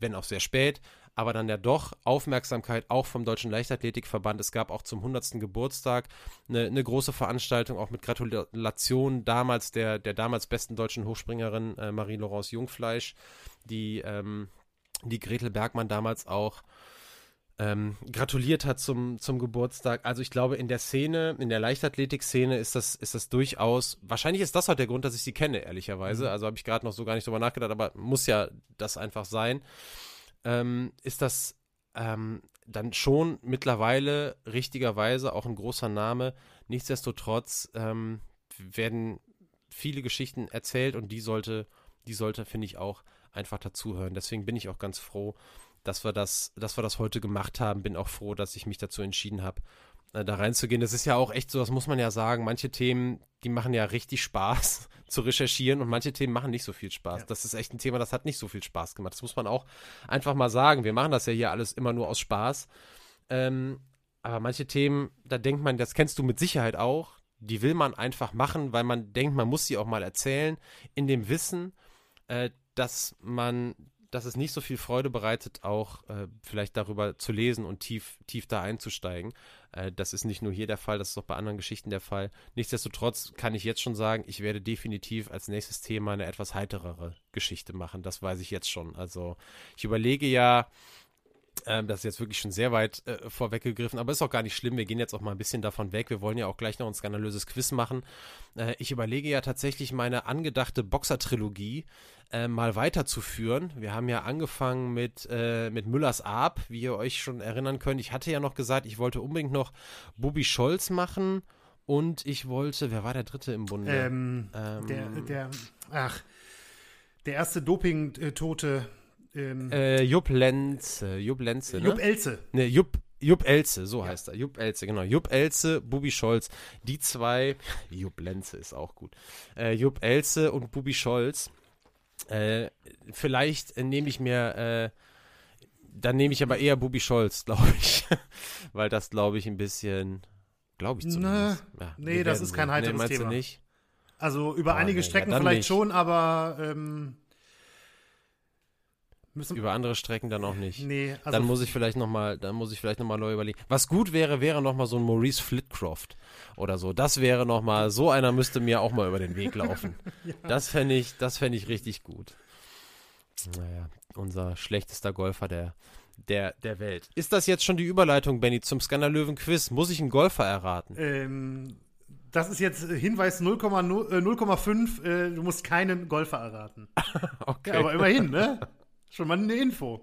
wenn auch sehr spät, aber dann ja doch Aufmerksamkeit auch vom Deutschen Leichtathletikverband. Es gab auch zum 100. Geburtstag eine, eine große Veranstaltung, auch mit Gratulation damals der, der damals besten deutschen Hochspringerin äh, Marie-Laurence Jungfleisch, die, ähm, die Gretel Bergmann damals auch ähm, gratuliert hat zum, zum Geburtstag. Also ich glaube, in der Szene, in der Leichtathletik-Szene ist das, ist das durchaus, wahrscheinlich ist das auch der Grund, dass ich sie kenne, ehrlicherweise. Mhm. Also habe ich gerade noch so gar nicht drüber nachgedacht, aber muss ja das einfach sein ähm, ist das ähm, dann schon mittlerweile richtigerweise auch ein großer Name. Nichtsdestotrotz ähm, werden viele Geschichten erzählt und die sollte, die sollte, finde ich, auch einfach dazuhören. Deswegen bin ich auch ganz froh, dass wir das, dass wir das heute gemacht haben. Bin auch froh, dass ich mich dazu entschieden habe, äh, da reinzugehen. Das ist ja auch echt so, das muss man ja sagen. Manche Themen, die machen ja richtig Spaß zu recherchieren und manche Themen machen nicht so viel Spaß. Ja. Das ist echt ein Thema, das hat nicht so viel Spaß gemacht. Das muss man auch einfach mal sagen. Wir machen das ja hier alles immer nur aus Spaß. Ähm, aber manche Themen, da denkt man, das kennst du mit Sicherheit auch, die will man einfach machen, weil man denkt, man muss sie auch mal erzählen, in dem Wissen, äh, dass man dass es nicht so viel Freude bereitet, auch äh, vielleicht darüber zu lesen und tief, tief da einzusteigen. Äh, das ist nicht nur hier der Fall, das ist auch bei anderen Geschichten der Fall. Nichtsdestotrotz kann ich jetzt schon sagen, ich werde definitiv als nächstes Thema eine etwas heiterere Geschichte machen. Das weiß ich jetzt schon. Also ich überlege ja, ähm, das ist jetzt wirklich schon sehr weit äh, vorweggegriffen, aber ist auch gar nicht schlimm. Wir gehen jetzt auch mal ein bisschen davon weg. Wir wollen ja auch gleich noch ein skandalöses Quiz machen. Äh, ich überlege ja tatsächlich meine angedachte Boxer-Trilogie äh, mal weiterzuführen. Wir haben ja angefangen mit, äh, mit Müllers Ab, wie ihr euch schon erinnern könnt. Ich hatte ja noch gesagt, ich wollte unbedingt noch Bubi Scholz machen und ich wollte, wer war der Dritte im Bunde? Ähm, ähm, der, der, ach, der erste Doping-Tote. Ähm, äh, Jupp Lenze. Jupp Lenze, ne? Jupp Elze. Ne, Jupp, Jupp Elze, so ja. heißt er. Jupp Elze, genau. Jupp Elze, Bubi Scholz. Die zwei, Jupp Lenze ist auch gut. Äh, Jupp Elze und Bubi Scholz. Äh, vielleicht nehme ich mir, äh, dann nehme ich aber eher Bubi Scholz, glaube ich. Weil das, glaube ich, ein bisschen, glaube ich zumindest. Ne, ja, nee, das ist kein heiteres nee, Thema. Du nicht? Also über oh, einige nee, Strecken ja, vielleicht nicht. schon, aber ähm, Müssen Über andere Strecken dann auch nicht. Nee, also dann muss ich vielleicht noch mal, dann muss ich vielleicht noch mal neu überlegen. Was gut wäre, wäre noch mal so ein Maurice Flitcroft oder so. Das wäre noch mal, so einer müsste mir auch mal über den Weg laufen. ja. Das fände ich, das fände ich richtig gut. Naja, unser schlechtester Golfer der, der, der Welt. Ist das jetzt schon die Überleitung, Benny, zum Skandalöwen-Quiz? Muss ich einen Golfer erraten? Ähm, das ist jetzt Hinweis 0,5. Äh, äh, du musst keinen Golfer erraten. okay. Ja, aber immerhin, ne? Schon mal eine Info.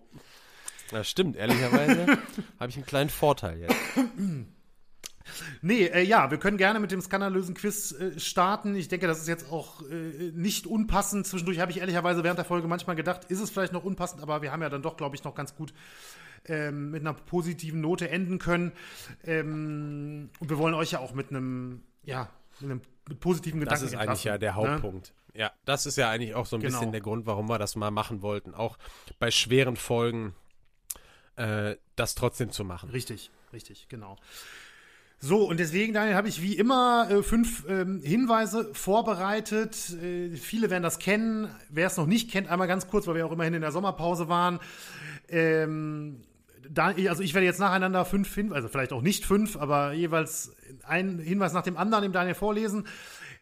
Das stimmt, ehrlicherweise habe ich einen kleinen Vorteil jetzt. Nee, äh, ja, wir können gerne mit dem skandalösen Quiz äh, starten. Ich denke, das ist jetzt auch äh, nicht unpassend. Zwischendurch habe ich ehrlicherweise während der Folge manchmal gedacht, ist es vielleicht noch unpassend, aber wir haben ja dann doch, glaube ich, noch ganz gut ähm, mit einer positiven Note enden können. Ähm, und wir wollen euch ja auch mit einem, ja, mit einem mit positiven Gedanken Das ist eigentlich ja der ne? Hauptpunkt. Ne? Ja, das ist ja eigentlich auch so ein genau. bisschen der Grund, warum wir das mal machen wollten. Auch bei schweren Folgen äh, das trotzdem zu machen. Richtig, richtig, genau. So, und deswegen, Daniel, habe ich wie immer äh, fünf ähm, Hinweise vorbereitet. Äh, viele werden das kennen. Wer es noch nicht kennt, einmal ganz kurz, weil wir auch immerhin in der Sommerpause waren. Ähm, da, also ich werde jetzt nacheinander fünf Hinweise, also vielleicht auch nicht fünf, aber jeweils einen Hinweis nach dem anderen dem Daniel vorlesen.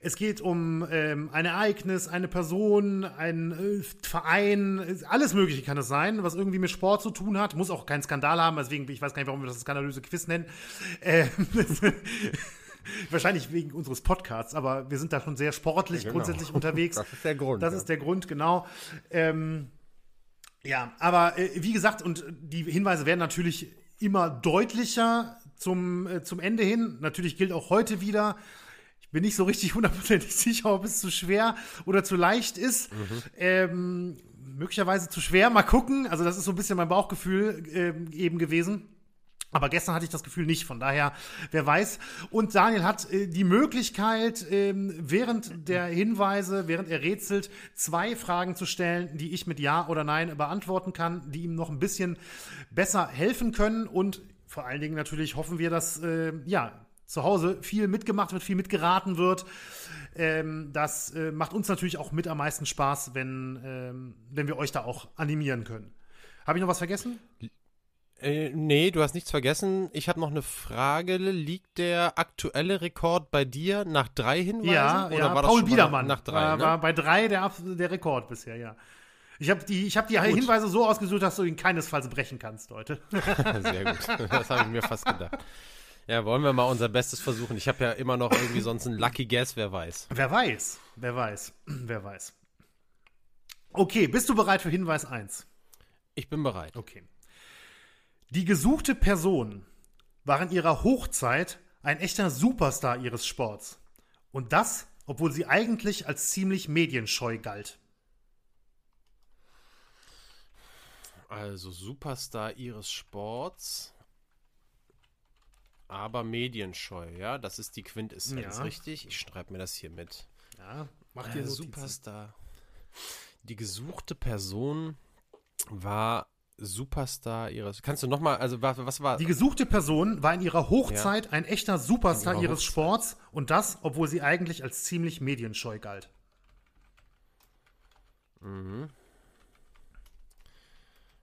Es geht um ähm, ein Ereignis, eine Person, ein äh, Verein, alles Mögliche kann es sein, was irgendwie mit Sport zu tun hat. Muss auch keinen Skandal haben, deswegen, ich weiß gar nicht, warum wir das skandalöse Quiz nennen. Ähm, Wahrscheinlich wegen unseres Podcasts, aber wir sind da schon sehr sportlich ja, genau. grundsätzlich unterwegs. Das ist der Grund. Das ja. ist der Grund, genau. Ähm, ja, aber äh, wie gesagt, und die Hinweise werden natürlich immer deutlicher zum, äh, zum Ende hin. Natürlich gilt auch heute wieder, bin nicht so richtig hundertprozentig sicher, ob es zu schwer oder zu leicht ist. Mhm. Ähm, möglicherweise zu schwer. Mal gucken. Also, das ist so ein bisschen mein Bauchgefühl äh, eben gewesen. Aber gestern hatte ich das Gefühl nicht, von daher, wer weiß. Und Daniel hat äh, die Möglichkeit, ähm, während der Hinweise, während er rätselt, zwei Fragen zu stellen, die ich mit Ja oder Nein beantworten kann, die ihm noch ein bisschen besser helfen können. Und vor allen Dingen natürlich hoffen wir, dass äh, ja, zu Hause viel mitgemacht wird, viel mitgeraten wird. Ähm, das äh, macht uns natürlich auch mit am meisten Spaß, wenn, ähm, wenn wir euch da auch animieren können. Habe ich noch was vergessen? Äh, nee, du hast nichts vergessen. Ich habe noch eine Frage. Liegt der aktuelle Rekord bei dir nach drei Hinweisen? Ja, oder ja, war Paul Biedermann. Nach, drei, war, ne? war bei drei der, der Rekord bisher, ja. Ich habe die, hab die gut. Hinweise so ausgesucht, dass du ihn keinesfalls brechen kannst heute. Sehr gut. Das habe ich mir fast gedacht. Ja, wollen wir mal unser Bestes versuchen. Ich habe ja immer noch irgendwie sonst einen Lucky Guess, wer weiß. Wer weiß, wer weiß, wer weiß. Okay, bist du bereit für Hinweis 1? Ich bin bereit. Okay. Die gesuchte Person war in ihrer Hochzeit ein echter Superstar ihres Sports. Und das, obwohl sie eigentlich als ziemlich medienscheu galt. Also Superstar ihres Sports aber medienscheu, ja, das ist die Quintessenz, ja. richtig? Ich schreibe mir das hier mit. Ja, mach dir äh, Superstar. Die gesuchte Person war Superstar ihres. Kannst du noch mal, also was, war? Die gesuchte Person war in ihrer Hochzeit ja. ein echter Superstar ihres Hochzeit. Sports und das, obwohl sie eigentlich als ziemlich medienscheu galt. Mhm.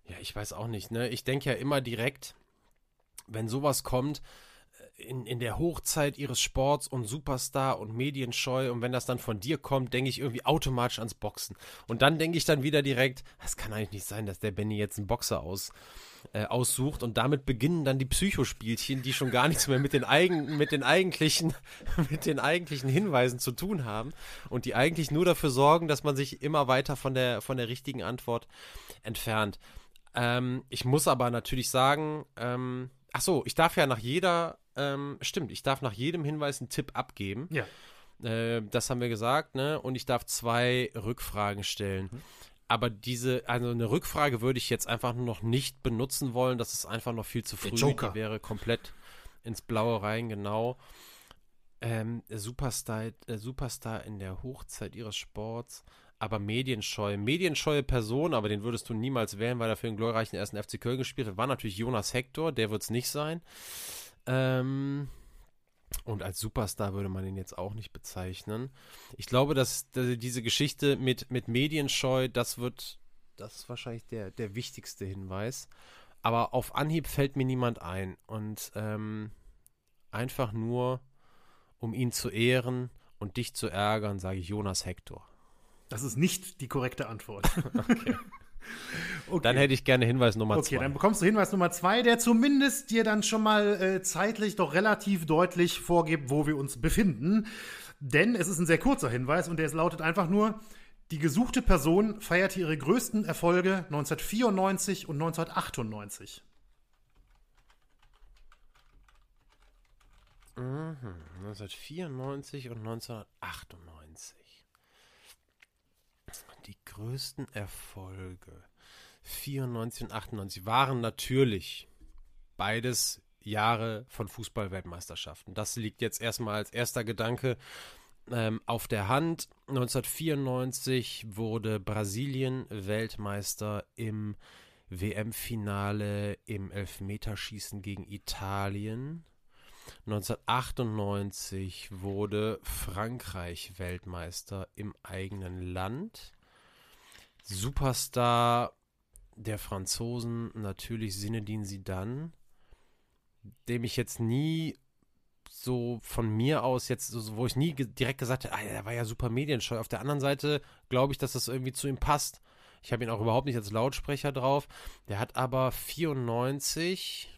Ja, ich weiß auch nicht, ne? Ich denke ja immer direkt, wenn sowas kommt, äh, in, in der Hochzeit ihres Sports und Superstar und medienscheu und wenn das dann von dir kommt, denke ich irgendwie automatisch ans Boxen. Und dann denke ich dann wieder direkt, es kann eigentlich nicht sein, dass der Benny jetzt einen Boxer aus, äh, aussucht und damit beginnen dann die Psychospielchen, die schon gar nichts mehr mit den, eigen, mit den eigentlichen, mit den eigentlichen Hinweisen zu tun haben und die eigentlich nur dafür sorgen, dass man sich immer weiter von der, von der richtigen Antwort entfernt. Ähm, ich muss aber natürlich sagen, ähm, ach so, ich darf ja nach jeder, ähm, stimmt, ich darf nach jedem Hinweis einen Tipp abgeben. Ja. Äh, das haben wir gesagt, ne? Und ich darf zwei Rückfragen stellen. Mhm. Aber diese, also eine Rückfrage würde ich jetzt einfach nur noch nicht benutzen wollen. Das ist einfach noch viel zu früh. Joker. Die wäre komplett ins Blaue rein, genau. Ähm, Superstar, äh, Superstar in der Hochzeit ihres Sports aber medienscheu. Medienscheue Person, aber den würdest du niemals wählen, weil er für den glorreichen ersten FC Köln gespielt hat, war natürlich Jonas Hector, der wird es nicht sein. Ähm, und als Superstar würde man ihn jetzt auch nicht bezeichnen. Ich glaube, dass, dass diese Geschichte mit, mit Medienscheu, das wird, das ist wahrscheinlich der, der wichtigste Hinweis. Aber auf Anhieb fällt mir niemand ein. Und ähm, einfach nur, um ihn zu ehren und dich zu ärgern, sage ich Jonas Hector. Das ist nicht die korrekte Antwort. okay. Okay. Dann hätte ich gerne Hinweis Nummer okay, zwei. Okay, dann bekommst du Hinweis Nummer zwei, der zumindest dir dann schon mal äh, zeitlich doch relativ deutlich vorgibt, wo wir uns befinden. Denn es ist ein sehr kurzer Hinweis und der lautet einfach nur, die gesuchte Person feierte ihre größten Erfolge 1994 und 1998. Mhm, 1994 und 1998 die größten Erfolge 94 und 98 waren natürlich beides Jahre von Fußballweltmeisterschaften. Das liegt jetzt erstmal als erster Gedanke ähm, auf der Hand. 1994 wurde Brasilien Weltmeister im WM-Finale im Elfmeterschießen gegen Italien. 1998 wurde Frankreich Weltmeister im eigenen Land. Superstar der Franzosen natürlich Sinedin Sidan, dem ich jetzt nie so von mir aus jetzt, wo ich nie direkt gesagt habe, ah, der war ja super medienscheu. Auf der anderen Seite glaube ich, dass das irgendwie zu ihm passt. Ich habe ihn auch überhaupt nicht als Lautsprecher drauf. Der hat aber 94.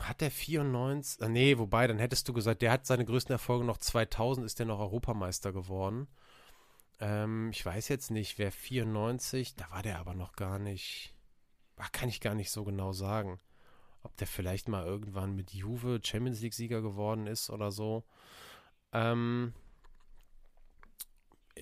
Hat der 94? Äh, nee, wobei, dann hättest du gesagt, der hat seine größten Erfolge noch 2000, ist der noch Europameister geworden. Ähm, ich weiß jetzt nicht, wer 94, da war der aber noch gar nicht. Ach, kann ich gar nicht so genau sagen. Ob der vielleicht mal irgendwann mit Juve Champions League-Sieger geworden ist oder so. Ähm,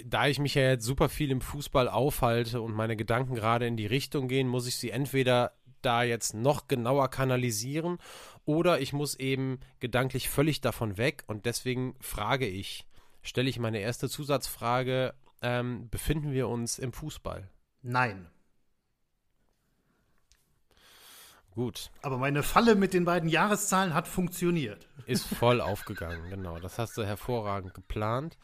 da ich mich ja jetzt super viel im Fußball aufhalte und meine Gedanken gerade in die Richtung gehen, muss ich sie entweder da jetzt noch genauer kanalisieren oder ich muss eben gedanklich völlig davon weg und deswegen frage ich, stelle ich meine erste Zusatzfrage ähm, befinden wir uns im Fußball? Nein. Gut. Aber meine Falle mit den beiden Jahreszahlen hat funktioniert. Ist voll aufgegangen, genau. Das hast du hervorragend geplant.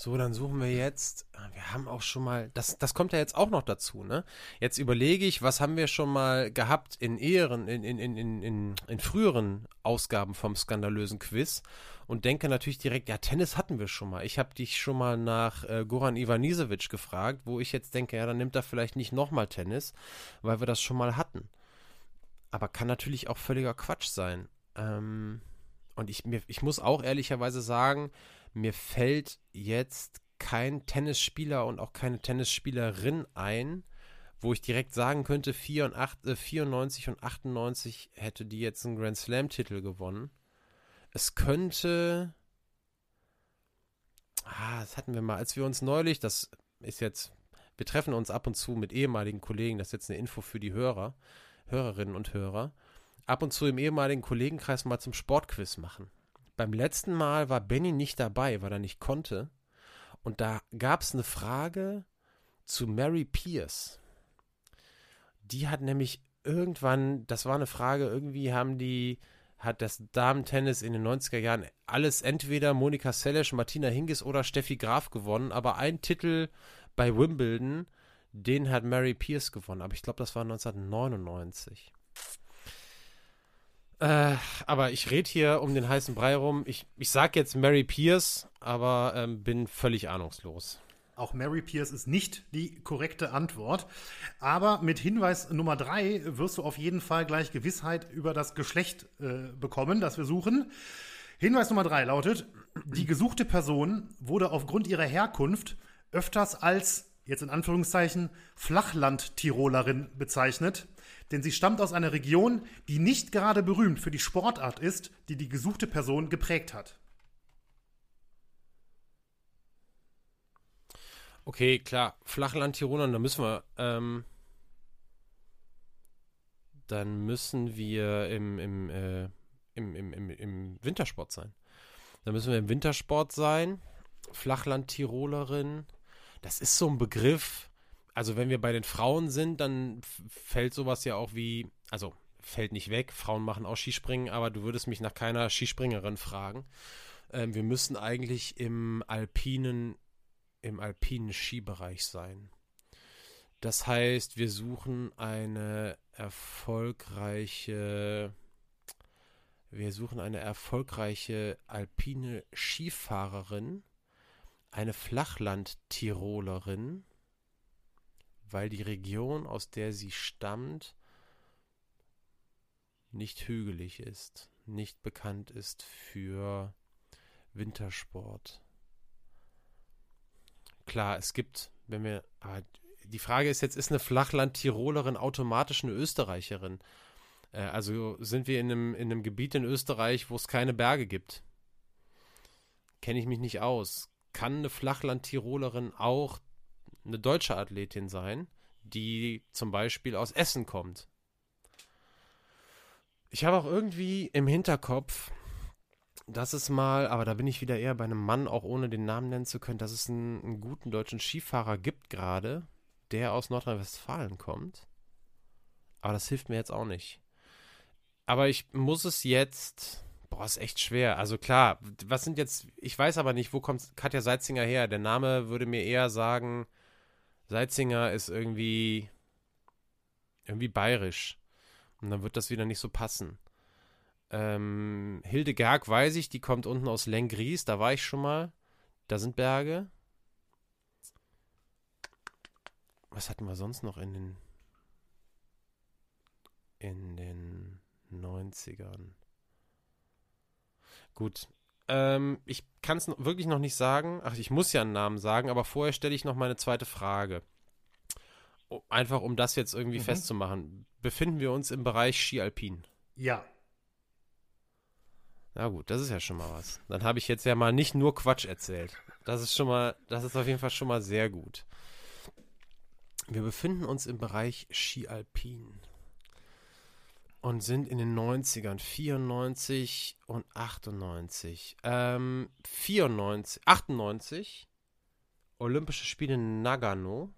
So, dann suchen wir jetzt. Ah, wir haben auch schon mal. Das, das kommt ja jetzt auch noch dazu, ne? Jetzt überlege ich, was haben wir schon mal gehabt in eheren, in, in, in, in, in früheren Ausgaben vom skandalösen Quiz und denke natürlich direkt, ja, Tennis hatten wir schon mal. Ich habe dich schon mal nach äh, Goran Ivanisevic gefragt, wo ich jetzt denke, ja, dann nimmt er vielleicht nicht nochmal Tennis, weil wir das schon mal hatten. Aber kann natürlich auch völliger Quatsch sein. Ähm, und ich, mir, ich muss auch ehrlicherweise sagen, mir fällt jetzt kein Tennisspieler und auch keine Tennisspielerin ein, wo ich direkt sagen könnte, 94 und 98 äh, hätte die jetzt einen Grand Slam-Titel gewonnen. Es könnte. Ah, das hatten wir mal, als wir uns neulich, das ist jetzt, wir treffen uns ab und zu mit ehemaligen Kollegen, das ist jetzt eine Info für die Hörer, Hörerinnen und Hörer, ab und zu im ehemaligen Kollegenkreis mal zum Sportquiz machen. Beim letzten Mal war Benny nicht dabei, weil er nicht konnte. Und da gab es eine Frage zu Mary Pierce. Die hat nämlich irgendwann, das war eine Frage, irgendwie haben die, hat das Damen-Tennis in den 90er Jahren alles entweder Monika Seles, Martina Hingis oder Steffi Graf gewonnen, aber ein Titel bei Wimbledon, den hat Mary Pierce gewonnen, aber ich glaube, das war 1999. Äh, aber ich rede hier um den heißen Brei rum. Ich, ich sag jetzt Mary Pierce, aber ähm, bin völlig ahnungslos. Auch Mary Pierce ist nicht die korrekte Antwort. Aber mit Hinweis Nummer drei wirst du auf jeden Fall gleich Gewissheit über das Geschlecht äh, bekommen, das wir suchen. Hinweis Nummer drei lautet, die gesuchte Person wurde aufgrund ihrer Herkunft öfters als, jetzt in Anführungszeichen, Flachland-Tirolerin bezeichnet, denn sie stammt aus einer Region, die nicht gerade berühmt für die Sportart ist, die die gesuchte Person geprägt hat. Okay, klar. Flachland-Tirolern, da müssen wir, ähm, dann müssen wir im, im, äh, im, im, im, im Wintersport sein. Da müssen wir im Wintersport sein. Flachland-Tirolerin. Das ist so ein Begriff. Also, wenn wir bei den Frauen sind, dann fällt sowas ja auch wie, also fällt nicht weg. Frauen machen auch Skispringen, aber du würdest mich nach keiner Skispringerin fragen. Ähm, wir müssen eigentlich im alpinen im alpinen Skibereich sein. Das heißt, wir suchen eine erfolgreiche, wir suchen eine erfolgreiche alpine Skifahrerin, eine Flachland-Tirolerin, weil die Region, aus der sie stammt, nicht hügelig ist, nicht bekannt ist für Wintersport klar, es gibt, wenn wir, ah, die Frage ist jetzt, ist eine Flachland-Tirolerin automatisch eine Österreicherin? Äh, also sind wir in einem, in einem Gebiet in Österreich, wo es keine Berge gibt? Kenne ich mich nicht aus. Kann eine Flachland-Tirolerin auch eine deutsche Athletin sein, die zum Beispiel aus Essen kommt? Ich habe auch irgendwie im Hinterkopf, dass es mal, aber da bin ich wieder eher bei einem Mann, auch ohne den Namen nennen zu können, dass es einen, einen guten deutschen Skifahrer gibt gerade, der aus Nordrhein-Westfalen kommt. Aber das hilft mir jetzt auch nicht. Aber ich muss es jetzt. Boah, ist echt schwer. Also klar, was sind jetzt. Ich weiß aber nicht, wo kommt Katja Seitzinger her? Der Name würde mir eher sagen, Seitzinger ist irgendwie. irgendwie bayerisch. Und dann wird das wieder nicht so passen. Ähm, Hildegerg weiß ich, die kommt unten aus Lengries, da war ich schon mal. Da sind Berge. Was hatten wir sonst noch in den in den 90ern? Gut. Ähm, ich kann es wirklich noch nicht sagen. Ach, ich muss ja einen Namen sagen, aber vorher stelle ich noch meine zweite Frage. Einfach um das jetzt irgendwie mhm. festzumachen. Befinden wir uns im Bereich Ski Alpin? Ja. Na gut, das ist ja schon mal was. Dann habe ich jetzt ja mal nicht nur Quatsch erzählt. Das ist schon mal, das ist auf jeden Fall schon mal sehr gut. Wir befinden uns im Bereich Ski Alpin und sind in den 90ern, 94 und 98. Ähm, 94, 98 Olympische Spiele in Nagano.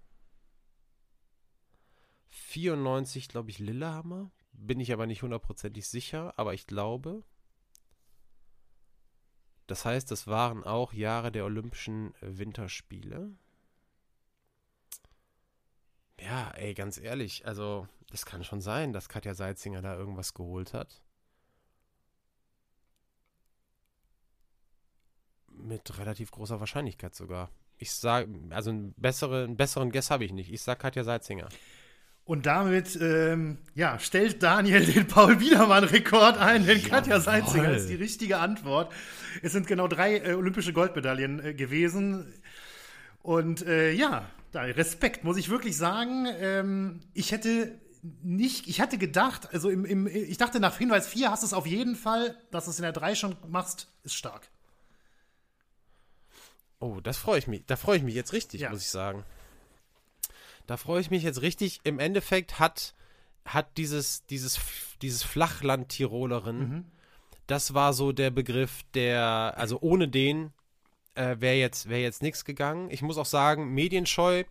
94, glaube ich, Lillehammer. Bin ich aber nicht hundertprozentig sicher, aber ich glaube. Das heißt, das waren auch Jahre der Olympischen Winterspiele. Ja, ey, ganz ehrlich, also das kann schon sein, dass Katja Seitzinger da irgendwas geholt hat. Mit relativ großer Wahrscheinlichkeit sogar. Ich sage, also einen, bessere, einen besseren Guess habe ich nicht. Ich sage Katja Seitzinger. Und damit ähm, ja, stellt Daniel den Paul Wiedermann-Rekord ein, denn Jawohl. Katja Seinziger ist die richtige Antwort. Es sind genau drei äh, olympische Goldmedaillen äh, gewesen. Und äh, ja, Respekt, muss ich wirklich sagen. Ähm, ich hätte nicht, ich hatte gedacht, also im, im, ich dachte nach Hinweis 4 hast du es auf jeden Fall, dass du es in der 3 schon machst, ist stark. Oh, das freue ich mich. Da freue ich mich jetzt richtig, ja. muss ich sagen. Da freue ich mich jetzt richtig. Im Endeffekt hat, hat dieses, dieses, dieses Flachland-Tirolerin, mhm. das war so der Begriff, der, also ohne den äh, wäre jetzt, wär jetzt nichts gegangen. Ich muss auch sagen, medienscheu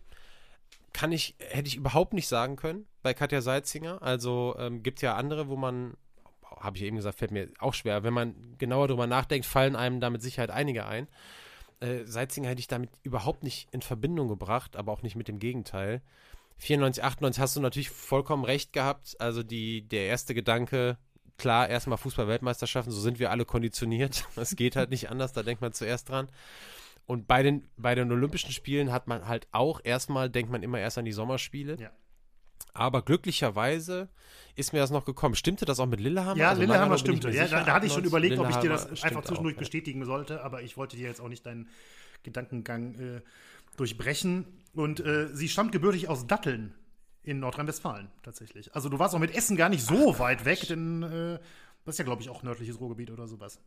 kann ich, hätte ich überhaupt nicht sagen können bei Katja Seitzinger. Also ähm, gibt ja andere, wo man, habe ich eben gesagt, fällt mir auch schwer. Wenn man genauer drüber nachdenkt, fallen einem da mit Sicherheit einige ein. Äh, Seitzinger hätte ich damit überhaupt nicht in Verbindung gebracht, aber auch nicht mit dem Gegenteil. 94, 98 hast du natürlich vollkommen recht gehabt. Also die, der erste Gedanke, klar, erstmal Fußball-Weltmeisterschaften, so sind wir alle konditioniert. Es geht halt nicht anders, da denkt man zuerst dran. Und bei den, bei den Olympischen Spielen hat man halt auch erstmal, denkt man immer erst an die Sommerspiele. Ja. Aber glücklicherweise ist mir das noch gekommen. Stimmte das auch mit Lillehammer? Ja, also Lillehammer stimmte. Ja, da, da hatte ich schon 98, überlegt, ob ich dir das einfach zwischendurch auch, bestätigen sollte, aber ich wollte dir jetzt auch nicht deinen Gedankengang äh, durchbrechen. Und äh, sie stammt gebürtig aus Datteln in Nordrhein-Westfalen tatsächlich. Also du warst auch mit Essen gar nicht so weit weg, denn äh, das ist ja, glaube ich, auch nördliches Ruhrgebiet oder sowas.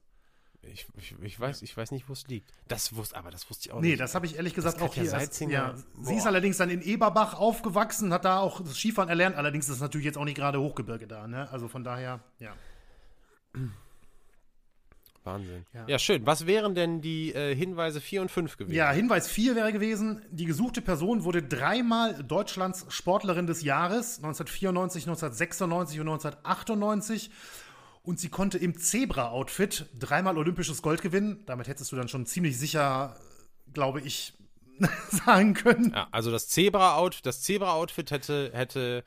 Ich, ich, ich, weiß, ich weiß nicht, wo es liegt. Das wusste, aber das wusste ich auch Nee, nicht. das habe ich ehrlich gesagt auch Katja hier. ja, sie ist allerdings dann in Eberbach aufgewachsen, hat da auch das Skifahren erlernt. Allerdings ist es natürlich jetzt auch nicht gerade Hochgebirge da. Ne? Also von daher, ja. Wahnsinn. Ja. Ja. schön. Was wären denn die äh, Hinweise 4 und 5 gewesen? Ja, Hinweis 4 wäre gewesen, die gesuchte Person wurde dreimal Deutschlands Sportlerin des Jahres, 1994, 1996 und 1998. Und sie konnte im Zebra-Outfit dreimal olympisches Gold gewinnen. Damit hättest du dann schon ziemlich sicher, glaube ich, sagen können. Ja, also das Zebra-Out, das Zebra-Outfit hätte, hätte,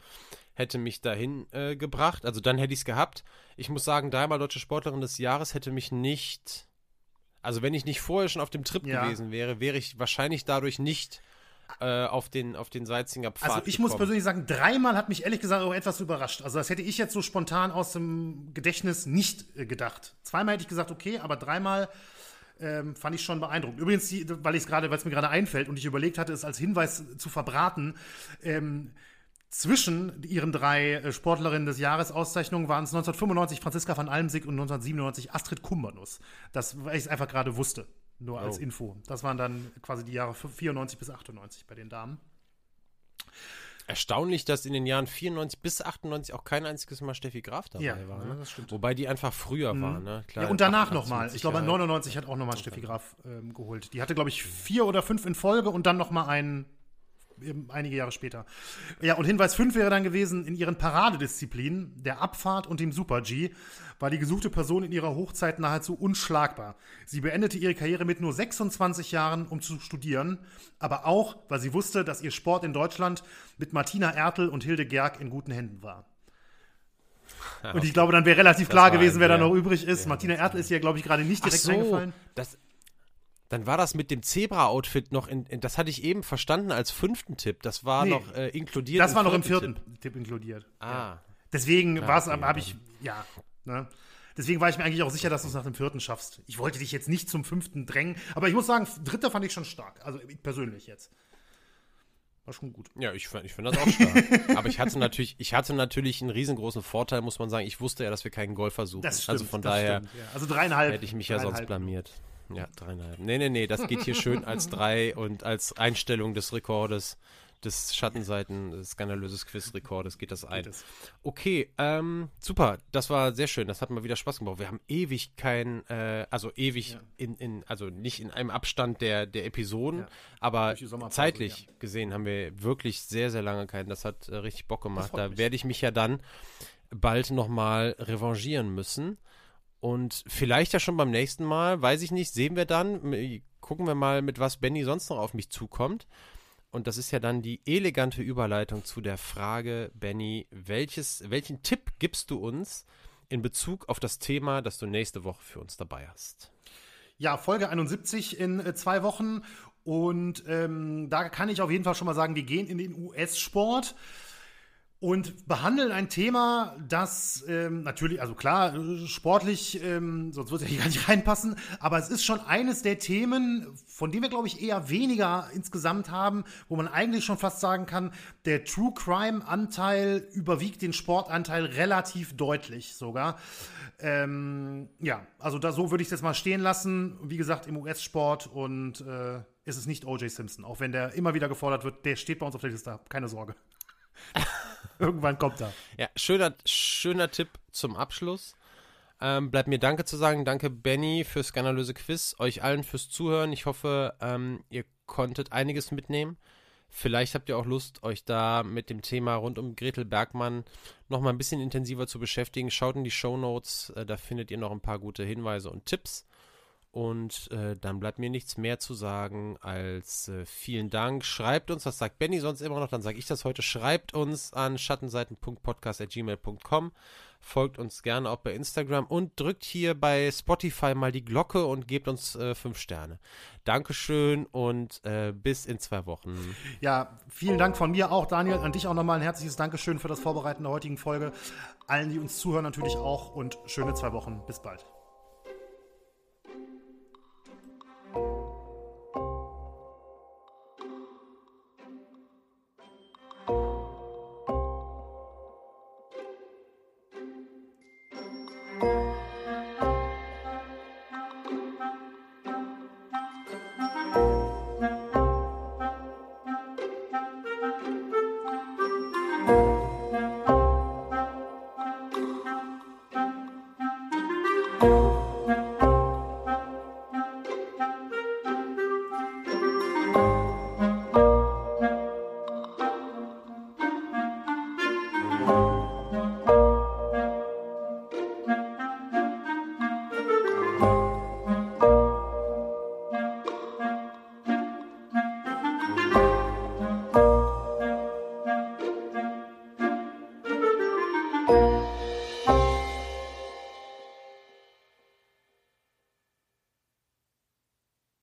hätte mich dahin äh, gebracht. Also dann hätte ich es gehabt. Ich muss sagen, dreimal deutsche Sportlerin des Jahres hätte mich nicht. Also wenn ich nicht vorher schon auf dem Trip Ja. gewesen wäre, wäre ich wahrscheinlich dadurch nicht äh, auf den auf den Salzinger Pfad Also ich muss gekommen. persönlich sagen, dreimal hat mich ehrlich gesagt auch etwas überrascht. Also das hätte ich jetzt so spontan aus dem Gedächtnis nicht äh, gedacht. Zweimal hätte ich gesagt, okay, aber dreimal ähm, fand ich schon beeindruckend. Übrigens, die, weil ich es gerade, weil es mir gerade einfällt und ich überlegt hatte, es als Hinweis zu verbraten, ähm, zwischen ihren drei äh, Sportlerinnen des Jahres Auszeichnungen waren es 1995 Franziska van Almsick und 1997 Astrid Kumbernus. Das, weil ich es einfach gerade wusste. Nur als Oh. Info. Das waren dann quasi die Jahre 94 bis 98 bei den Damen. Erstaunlich, dass in den Jahren 94 bis 98 auch kein einziges Mal Steffi Graf dabei Ja, war. ja, Ne? das stimmt. Wobei die einfach früher war. Ne? Klar, Ja, und danach 88 nochmal. Ich glaube, Sicherheit. 99 hat auch nochmal Steffi Graf ähm, geholt. Die hatte, glaube ich, vier oder fünf in Folge und dann nochmal einen einige Jahre später. Ja, und Hinweis 5 wäre dann gewesen, in ihren Paradedisziplinen, der Abfahrt und dem Super-G, war die gesuchte Person in ihrer Hochzeit nahezu unschlagbar. Sie beendete ihre Karriere mit nur 26 Jahren, um zu studieren, aber auch, weil sie wusste, dass ihr Sport in Deutschland mit Martina Ertel und Hilde Gerg in guten Händen war. Und ich glaube, dann wäre relativ klar gewesen, ein wer da noch übrig ist. Martina Ertel ist ja, glaube ich, gerade nicht direkt so, eingefallen. das, dann war das mit dem Zebra-Outfit noch in, in, das hatte ich eben verstanden als fünften Tipp. Das war Nee, noch äh, inkludiert. Das war noch im vierten Tipp. Tipp, inkludiert. Ah, Deswegen war es, okay, habe ich, ja, ne? Deswegen war ich mir eigentlich auch sicher, dass du es nach dem vierten schaffst. Ich wollte dich jetzt nicht zum fünften drängen, aber ich muss sagen, dritter fand ich schon stark. Also ich persönlich jetzt. War schon gut. ja, ich, ich finde das auch stark. Aber ich hatte natürlich, ich hatte natürlich einen riesengroßen Vorteil, muss man sagen. Ich wusste ja, dass wir keinen Golfer suchen. Das stimmt. also von daher stimmt, ja. Also dreieinhalb. hätte ich mich ja sonst blamiert. Ja, dreieinhalb. Nee, nee, nee, das geht hier schön als drei und als Einstellung des Rekordes, des Schattenseiten, des skandalöses Quiz-Rekordes geht das ein. Okay, ähm, super, das war sehr schön, das hat mal wieder Spaß gemacht. Wir haben ewig kein, äh, also ewig Ja. in, in, also nicht in einem Abstand der, der Episoden, Ja. aber zeitlich gesehen haben wir wirklich sehr, sehr lange keinen. Das hat äh, richtig Bock gemacht. Da werde ich mich ja dann bald nochmal revanchieren müssen. Und vielleicht ja schon beim nächsten Mal, weiß ich nicht, sehen wir dann, m- gucken wir mal, mit was Benny sonst noch auf mich zukommt. Und das ist ja dann die elegante Überleitung zu der Frage, Benny, welches, welchen Tipp gibst du uns in Bezug auf das Thema, das du nächste Woche für uns dabei hast? Ja, Folge 71 in äh, zwei Wochen. Und ähm, da kann ich auf jeden Fall schon mal sagen, wir gehen in den US-Sport und behandeln ein Thema, das ähm, natürlich, also klar, äh, sportlich, ähm, sonst würde es ja hier gar nicht reinpassen, aber es ist schon eines der Themen, von denen wir, glaube ich, eher weniger insgesamt haben, wo man eigentlich schon fast sagen kann, der True Crime-Anteil überwiegt den Sportanteil relativ deutlich sogar. Ähm, ja, also da so würde ich jetzt mal stehen lassen. Wie gesagt, im US-Sport und äh, ist es nicht O.J. Simpson, auch wenn der immer wieder gefordert wird, der steht bei uns auf der Liste, keine Sorge. Irgendwann kommt er. Ja, schöner, schöner Tipp zum Abschluss. Ähm, bleibt mir Danke zu sagen. Danke, Benny, fürs skandalöse Quiz. Euch allen fürs Zuhören. Ich hoffe, ähm, ihr konntet einiges mitnehmen. Vielleicht habt ihr auch Lust, euch da mit dem Thema rund um Gretel Bergmann noch mal ein bisschen intensiver zu beschäftigen. Schaut in die Show Notes, äh, da findet ihr noch ein paar gute Hinweise und Tipps. Und äh, dann bleibt mir nichts mehr zu sagen als äh, vielen Dank. Schreibt uns, das sagt Benny sonst immer noch, dann sage ich das heute. Schreibt uns an schattenseiten.podcast.gmail.com. Folgt uns gerne auch bei Instagram und drückt hier bei Spotify mal die Glocke und gebt uns äh, fünf Sterne. Dankeschön und äh, bis in zwei Wochen. Ja, vielen Dank von mir auch, Daniel. An dich auch nochmal ein herzliches Dankeschön für das Vorbereiten der heutigen Folge. Allen, die uns zuhören, natürlich auch und schöne zwei Wochen. Bis bald.